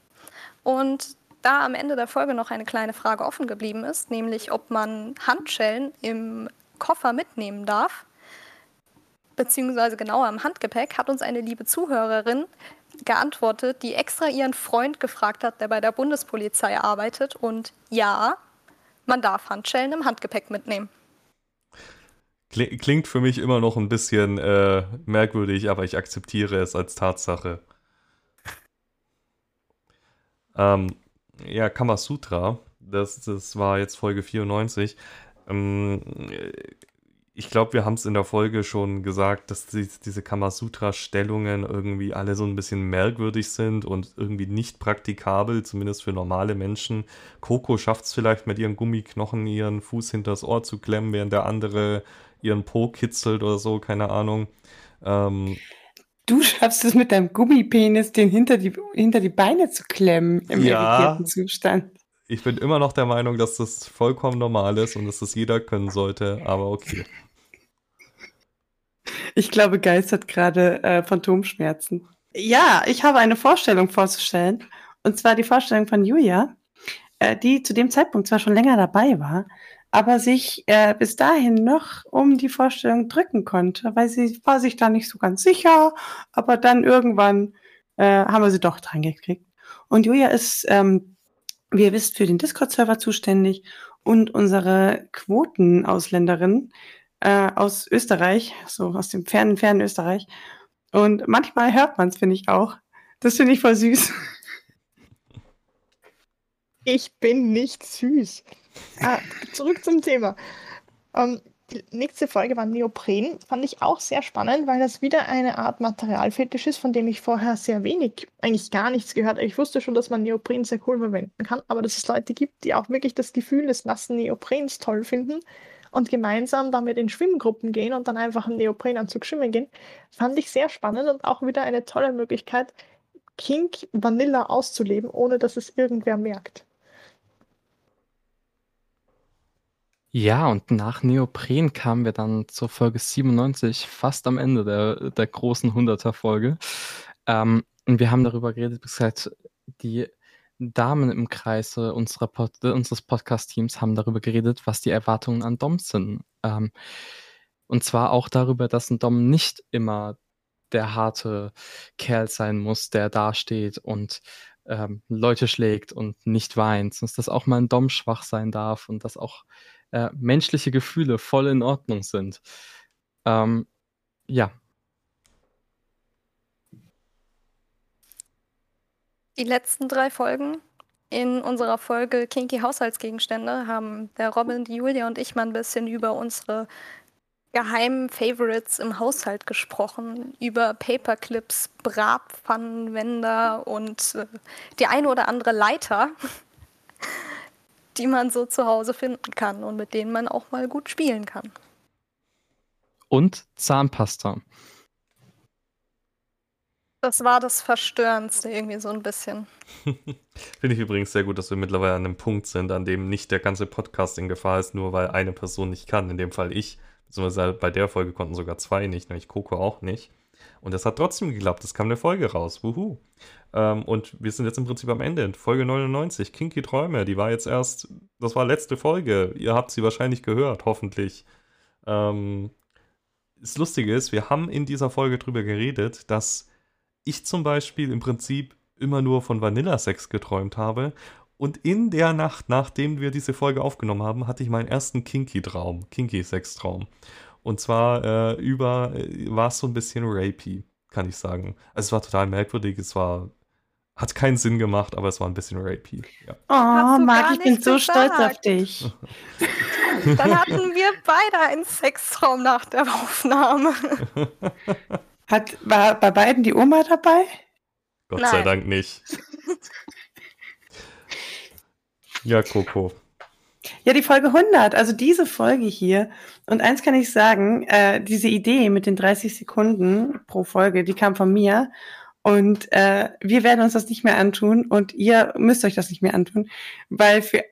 Und da am Ende der Folge noch eine kleine Frage offen geblieben ist, nämlich ob man Handschellen im Koffer mitnehmen darf, beziehungsweise genauer im Handgepäck, hat uns eine liebe Zuhörerin geantwortet, die extra ihren Freund gefragt hat, der bei der Bundespolizei arbeitet. Und ja, man darf Handschellen im Handgepäck mitnehmen. Klingt für mich immer noch ein bisschen äh, merkwürdig, aber ich akzeptiere es als Tatsache. Ähm, ja, Kamasutra, das, das war jetzt Folge 94. Ähm, ich glaube, wir haben es in der Folge schon gesagt, dass die, diese Kamasutra-Stellungen irgendwie alle so ein bisschen merkwürdig sind und irgendwie nicht praktikabel, zumindest für normale Menschen. Coco schafft es vielleicht mit ihren Gummiknochen ihren Fuß hinters Ohr zu klemmen, während der andere ihren Po kitzelt oder so, keine Ahnung. Ähm, Du schaffst es mit deinem Gummipenis, den hinter die, hinter die Beine zu klemmen im Ja. irritierten Zustand. ich bin immer noch der Meinung, dass das vollkommen normal ist und dass das jeder können sollte, aber okay. Ich glaube, Geist hat gerade äh, Phantomschmerzen. Ja, ich habe eine Vorstellung vorzustellen. Und zwar die Vorstellung von Julia, äh, die zu dem Zeitpunkt zwar schon länger dabei war, aber sich äh, bis dahin noch um die Vorstellung drücken konnte, weil sie war sich da nicht so ganz sicher, aber dann irgendwann äh, haben wir sie doch dran gekriegt. Und Julia ist, ähm, wie ihr wisst, für den Discord-Server zuständig und unsere Quotenausländerin äh, aus Österreich, so aus dem fernen, fernen Österreich. Und manchmal hört man es, finde ich auch. Das finde ich voll süß. Ich bin nicht süß. Ah, zurück zum Thema. Ähm, die nächste Folge war Neopren. Fand ich auch sehr spannend, weil das wieder eine Art Materialfetisch ist, von dem ich vorher sehr wenig, eigentlich gar nichts gehört habe. Ich wusste schon, dass man Neopren sehr cool verwenden kann, aber dass es Leute gibt, die auch wirklich das Gefühl des nassen Neoprens toll finden und gemeinsam damit in Schwimmgruppen gehen und dann einfach im Neoprenanzug schwimmen gehen, fand ich sehr spannend und auch wieder eine tolle Möglichkeit, Kink Vanilla auszuleben, ohne dass es irgendwer merkt. Ja, und nach Neopren kamen wir dann zur Folge 97, fast am Ende der, der großen 100er-Folge. Ähm, und wir haben darüber geredet, bis gesagt, die Damen im Kreise Pod unseres Podcast-Teams haben darüber geredet, was die Erwartungen an Doms sind. Ähm, und zwar auch darüber, dass ein Dom nicht immer der harte Kerl sein muss, der dasteht und ähm, Leute schlägt und nicht weint, sondern dass auch mal ein Dom schwach sein darf und dass auch äh, menschliche Gefühle voll in Ordnung sind. Ähm, ja, Die letzten drei Folgen in unserer Folge Kinky Haushaltsgegenstände haben der Robin, die Julia und ich mal ein bisschen über unsere geheimen Favorites im Haushalt gesprochen, über Paperclips, Bratpfannenwender und äh, die eine oder andere Leiter, die man so zu Hause finden kann und mit denen man auch mal gut spielen kann. und Zahnpasta. Das war das Verstörendste irgendwie so ein bisschen. Finde ich übrigens sehr gut, dass wir mittlerweile an einem Punkt sind, an dem nicht der ganze Podcast in Gefahr ist, nur weil eine Person nicht kann. In dem Fall ich. Beziehungsweise bei der Folge konnten sogar zwei nicht, nämlich Coco auch nicht. Und das hat trotzdem geklappt. Es kam eine Folge raus. Wuhu. Ähm, und wir sind jetzt im Prinzip am Ende. Folge 99, Kinky Träume. Die war jetzt erst, das war letzte Folge. Ihr habt sie wahrscheinlich gehört, hoffentlich. Ähm, das Lustige ist, wir haben in dieser Folge drüber geredet, dass ich zum Beispiel im Prinzip immer nur von Vanillasex geträumt habe. Und in der Nacht, nachdem wir diese Folge aufgenommen haben, hatte ich meinen ersten Kinky-Traum, Kinky-Sex-Traum. Und zwar äh, über, äh, war es so ein bisschen rapey, kann ich sagen. Also es war total merkwürdig, es war, hat keinen Sinn gemacht, aber es war ein bisschen rapey. Ja. Oh, Marc, ich bin so stolz auf dich. Dann hatten wir beide einen Sextraum nach der Aufnahme. Hat, war bei beiden die Oma dabei? Gott sei Nein. Dank nicht. ja, Coco. Ja, die Folge 100, also diese Folge hier. Und eins kann ich sagen, äh, diese Idee mit den 30 Sekunden pro Folge, die kam von mir. Und äh, wir werden uns das nicht mehr antun und ihr müsst euch das nicht mehr antun, weil für,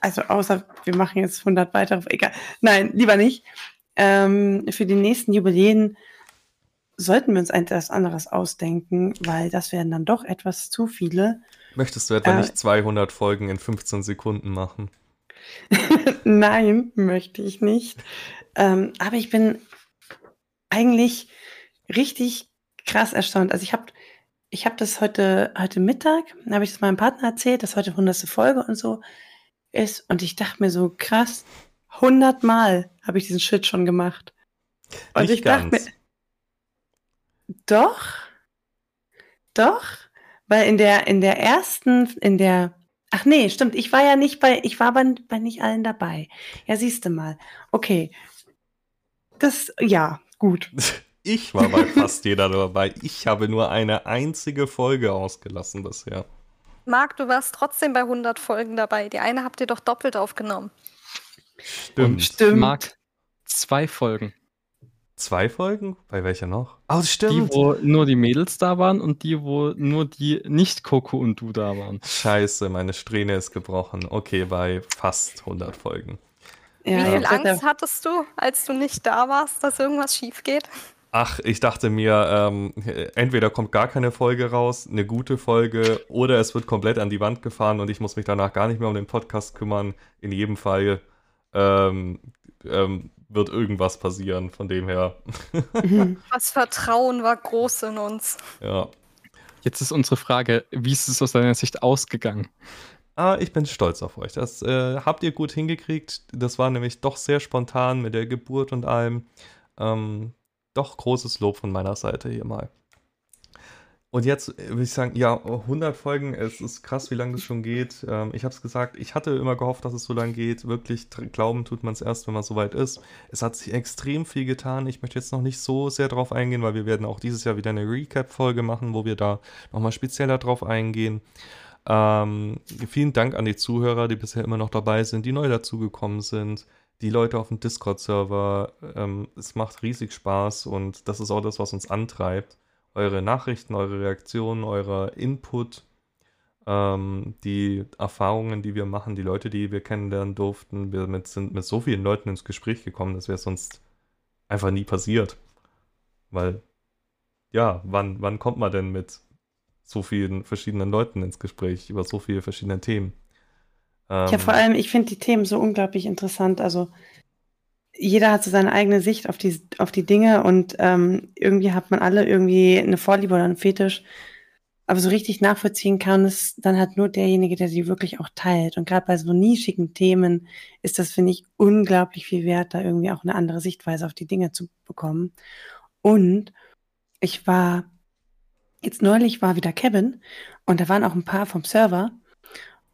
also außer wir machen jetzt 100 weitere, egal, nein, lieber nicht. Ähm, für die nächsten Jubiläen sollten wir uns etwas anderes ausdenken, weil das wären dann doch etwas zu viele. Möchtest du etwa Äh, nicht 200 Folgen in 15 Sekunden machen? Nein, möchte ich nicht. Ähm, aber ich bin eigentlich richtig krass erstaunt. Also ich habe ich hab das heute, heute Mittag, habe ich das meinem Partner erzählt, dass heute 100. Folge und so ist. Und ich dachte mir so, krass, 100 Mal habe ich diesen Shit schon gemacht. Und Nicht ich dachte ganz. mir, doch, doch, weil in der, in der ersten, in der, ach nee, stimmt, ich war ja nicht bei, ich war bei, bei nicht allen dabei. Ja, siehst du mal. Okay. das, ja, gut. Ich war bei fast jeder dabei. Ich habe nur eine einzige Folge ausgelassen bisher. Marc, du warst trotzdem bei 100 Folgen dabei. Die eine habt ihr doch doppelt aufgenommen. Stimmt. Stimmt. Marc, zwei Folgen. Zwei Folgen? Bei welcher noch? Oh, Die, stimmt. wo nur die Mädels da waren und die, wo nur die nicht Coco und du da waren. Scheiße, meine Strähne ist gebrochen. Okay, bei fast 100 Folgen. Ja, Wie viel Angst hattest du, als du nicht da warst, dass irgendwas schief geht? Ach, ich dachte mir, ähm, entweder kommt gar keine Folge raus, eine gute Folge, oder es wird komplett an die Wand gefahren und ich muss mich danach gar nicht mehr um den Podcast kümmern. In jedem Fall ähm, ähm, wird irgendwas passieren, von dem her. Mhm. Das Vertrauen war groß in uns. ja. Jetzt ist unsere Frage, wie ist es aus deiner Sicht ausgegangen? Ah, ich bin stolz auf euch. Das äh, habt ihr gut hingekriegt. Das war nämlich doch sehr spontan mit der Geburt und allem. Ähm, doch großes Lob von meiner Seite hier mal. Und jetzt äh, würde ich sagen, ja, 100 Folgen, es ist krass, wie lange das schon geht. Ähm, ich habe es gesagt, ich hatte immer gehofft, dass es so lange geht. Wirklich glauben tut man es erst, wenn man soweit ist. Es hat sich extrem viel getan. Ich möchte jetzt noch nicht so sehr drauf eingehen, weil wir werden auch dieses Jahr wieder eine Recap-Folge machen, wo wir da nochmal spezieller drauf eingehen. Ähm, vielen Dank an die Zuhörer, die bisher immer noch dabei sind, die neu dazugekommen sind, die Leute auf dem Discord-Server. Ähm, es macht riesig Spaß und das ist auch das, was uns antreibt. Eure Nachrichten, eure Reaktionen, euer Input, ähm, die Erfahrungen, die wir machen, die Leute, die wir kennenlernen durften. Wir mit, sind mit so vielen Leuten ins Gespräch gekommen, das wäre sonst einfach nie passiert. Weil, ja, wann, wann kommt man denn mit so vielen verschiedenen Leuten ins Gespräch über so viele verschiedene Themen? Ähm, Ja, vor allem, ich finde die Themen so unglaublich interessant. Also jeder hat so seine eigene Sicht auf die, auf die Dinge und ähm, irgendwie hat man alle irgendwie eine Vorliebe oder einen Fetisch. Aber so richtig nachvollziehen kann es dann halt nur derjenige, der sie wirklich auch teilt. Und gerade bei so nischigen Themen ist das, finde ich, unglaublich viel wert, da irgendwie auch eine andere Sichtweise auf die Dinge zu bekommen. Und ich war, jetzt neulich war wieder Kevin und da waren auch ein paar vom Server.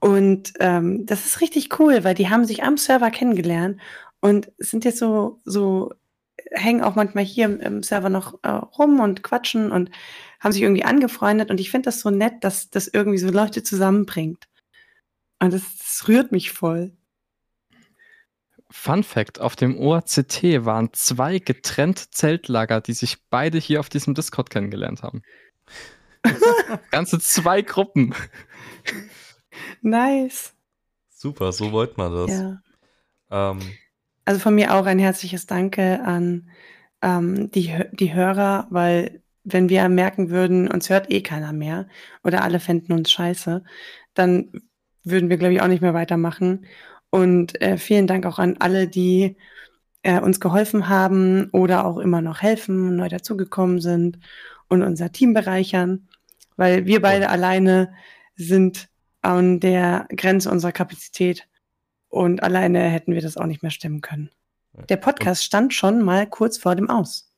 Und ähm, das ist richtig cool, weil die haben sich am Server kennengelernt und sind jetzt so, so hängen auch manchmal hier im, im Server noch äh, rum und quatschen und haben sich irgendwie angefreundet. Und ich finde das so nett, dass das irgendwie so Leute zusammenbringt. Und das, das rührt mich voll. Fun Fact: Auf dem OACT waren zwei getrennte Zeltlager, die sich beide hier auf diesem Discord kennengelernt haben. Ganze zwei Gruppen. Nice. Super, so wollte man das. Ja. Ähm, Also von mir auch ein herzliches Danke an ähm, die, die Hörer, weil wenn wir merken würden, uns hört eh keiner mehr oder alle fänden uns scheiße, dann würden wir, glaube ich, auch nicht mehr weitermachen. Und äh, vielen Dank auch an alle, die äh, uns geholfen haben oder auch immer noch helfen, neu dazugekommen sind und unser Team bereichern, weil wir beide Und- alleine sind an der Grenze unserer Kapazität und alleine hätten wir das auch nicht mehr stemmen können. Der Podcast stand schon mal kurz vor dem Aus.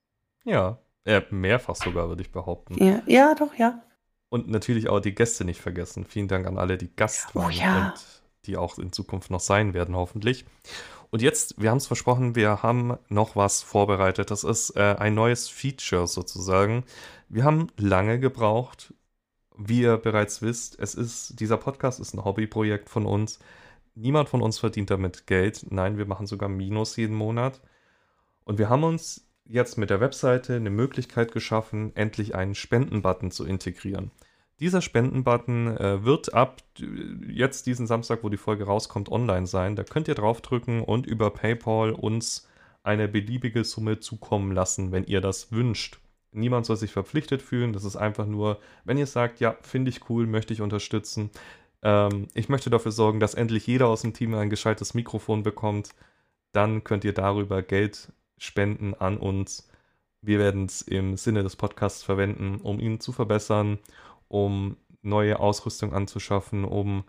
ja, äh, mehrfach sogar, würde ich behaupten. Ja, ja doch, ja. Und natürlich auch die Gäste nicht vergessen. Vielen Dank an alle, die Gast Oh waren ja. und die auch in Zukunft noch sein werden, hoffentlich. Und jetzt, wir haben es versprochen, wir haben noch was vorbereitet. Das ist äh, ein neues Feature sozusagen. Wir haben lange gebraucht. Wie ihr bereits wisst, es ist, dieser Podcast ist ein Hobbyprojekt von uns. Niemand von uns verdient damit Geld. Nein, wir machen sogar Minus jeden Monat. Und wir haben uns jetzt mit der Webseite eine Möglichkeit geschaffen, endlich einen Spendenbutton zu integrieren. Dieser Spendenbutton äh, wird ab äh, jetzt diesen Samstag, wo die Folge rauskommt, online sein. Da könnt ihr draufdrücken und über PayPal uns eine beliebige Summe zukommen lassen, wenn ihr das wünscht. Niemand soll sich verpflichtet fühlen. Das ist einfach nur, wenn ihr sagt, ja, finde ich cool, möchte ich unterstützen. Ähm, ich möchte dafür sorgen, dass endlich jeder aus dem Team ein gescheites Mikrofon bekommt. Dann könnt ihr darüber Geld spenden an uns. Wir werden es im Sinne des Podcasts verwenden, um ihn zu verbessern, um neue Ausrüstung anzuschaffen, um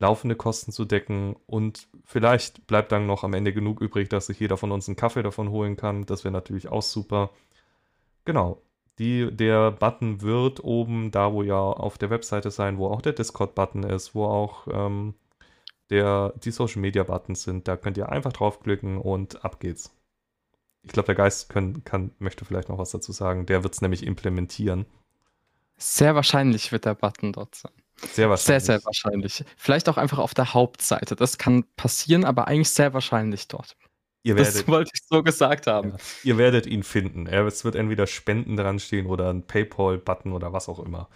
laufende Kosten zu decken und vielleicht bleibt dann noch am Ende genug übrig, dass sich jeder von uns einen Kaffee davon holen kann. Das wäre natürlich auch super. Genau. Die, der Button wird oben, da wo ja auf der Webseite sein, wo auch der Discord-Button ist, wo auch ähm, der, die Social-Media-Buttons sind. Da könnt ihr einfach draufklicken und ab geht's. ich glaube, der Geist können, kann, möchte vielleicht noch was dazu sagen. Der wird es nämlich implementieren. Sehr wahrscheinlich wird der Button dort sein. Sehr wahrscheinlich. Sehr, sehr wahrscheinlich. Vielleicht auch einfach auf der Hauptseite. Das kann passieren, aber eigentlich sehr wahrscheinlich dort. Ihr Das werdet, wollte ich so gesagt haben. Ja. ihr werdet ihn finden. Er, es wird entweder Spenden dran stehen oder ein Paypal-Button oder was auch immer.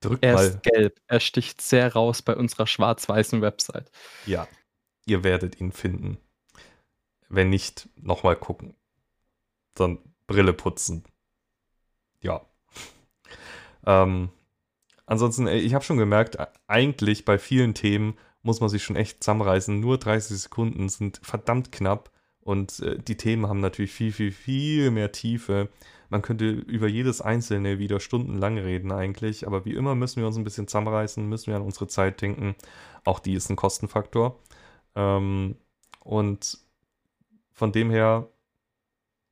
Drückt Er mal. ist gelb. Er sticht sehr raus bei unserer schwarz-weißen Website. Ja, ihr werdet ihn finden. Wenn nicht, nochmal gucken. Dann Brille putzen. Ja. ähm, ansonsten, ich habe schon gemerkt, eigentlich bei vielen Themen muss man sich schon echt zusammenreißen. Nur 30 Sekunden sind verdammt knapp und äh, die Themen haben natürlich viel, viel, viel mehr Tiefe. Man könnte über jedes einzelne wieder stundenlang reden eigentlich, aber wie immer müssen wir uns ein bisschen zusammenreißen, müssen wir an unsere Zeit denken. Auch die ist ein Kostenfaktor. Ähm, und von dem her,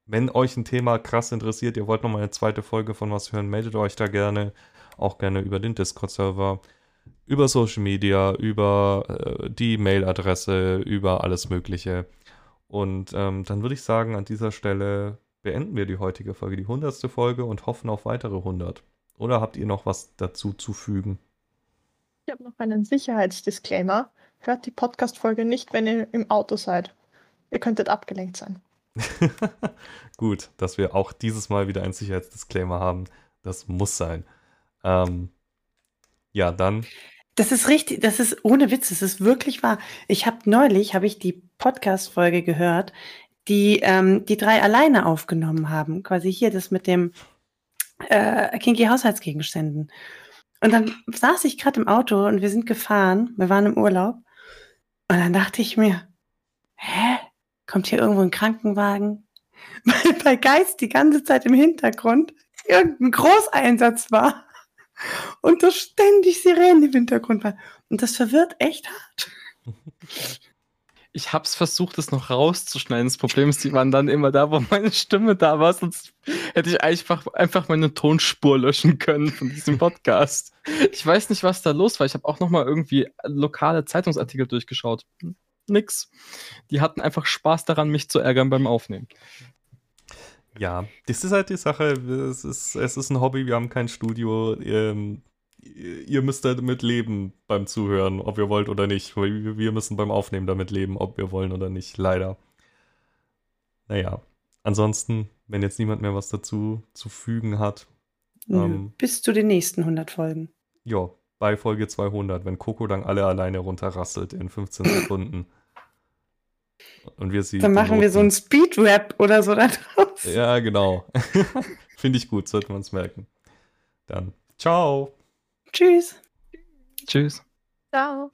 wenn euch ein Thema krass interessiert, ihr wollt nochmal eine zweite Folge von was hören, meldet euch da gerne. Auch gerne über den Discord-Server, über Social Media, über äh, die Mailadresse, über alles Mögliche. Und ähm, dann würde ich sagen, an dieser Stelle beenden wir die heutige Folge, die hundertste Folge und hoffen auf weitere 100. Oder habt ihr noch was dazu zu fügen? Ich habe noch einen Sicherheitsdisclaimer. Hört die Podcast-Folge nicht, wenn ihr im Auto seid. Ihr könntet abgelenkt sein. Gut, dass wir auch dieses Mal wieder einen Sicherheitsdisclaimer haben. Das muss sein. Ähm, ja, dann. Das ist richtig, das ist ohne Witz, das ist wirklich wahr. Ich habe neulich, habe ich die Podcast-Folge gehört, die ähm, die drei alleine aufgenommen haben. Quasi hier das mit dem äh, Kinky Haushaltsgegenständen. Und dann saß ich gerade im Auto und wir sind gefahren, wir waren im Urlaub. Und dann dachte ich mir, hä? Kommt hier irgendwo ein Krankenwagen? Weil bei Geist die ganze Zeit im Hintergrund irgendein Großeinsatz war. Und da ständig Sirenen im Hintergrund waren. Und das verwirrt echt hart. Ich hab's versucht, das noch rauszuschneiden. Das Problem ist, die waren dann immer da, wo meine Stimme da war. Sonst hätte ich einfach, einfach meine Tonspur löschen können von diesem Podcast. Ich weiß nicht, was da los war. Ich habe auch noch mal irgendwie lokale Zeitungsartikel durchgeschaut. Nix. Die hatten einfach Spaß daran, mich zu ärgern beim Aufnehmen. Ja, das ist halt die Sache. Es ist, es ist ein Hobby, wir haben kein Studio. Ähm, ihr müsst damit leben beim Zuhören, ob ihr wollt oder nicht. Wir müssen beim Aufnehmen damit leben, ob wir wollen oder nicht. Leider. Naja, ansonsten, wenn jetzt niemand mehr was dazu zu fügen hat, Nö, Ähm. Bis zu den nächsten 100 Folgen. ja, bei Folge 200, wenn Coco dann alle alleine runterrasselt in 15 Sekunden. Und wir sie. Dann machen wir so einen Speed-Rap oder so da draus. Ja, genau. Finde ich gut, sollte man es merken. Dann, ciao. Tschüss. Tschüss. Ciao.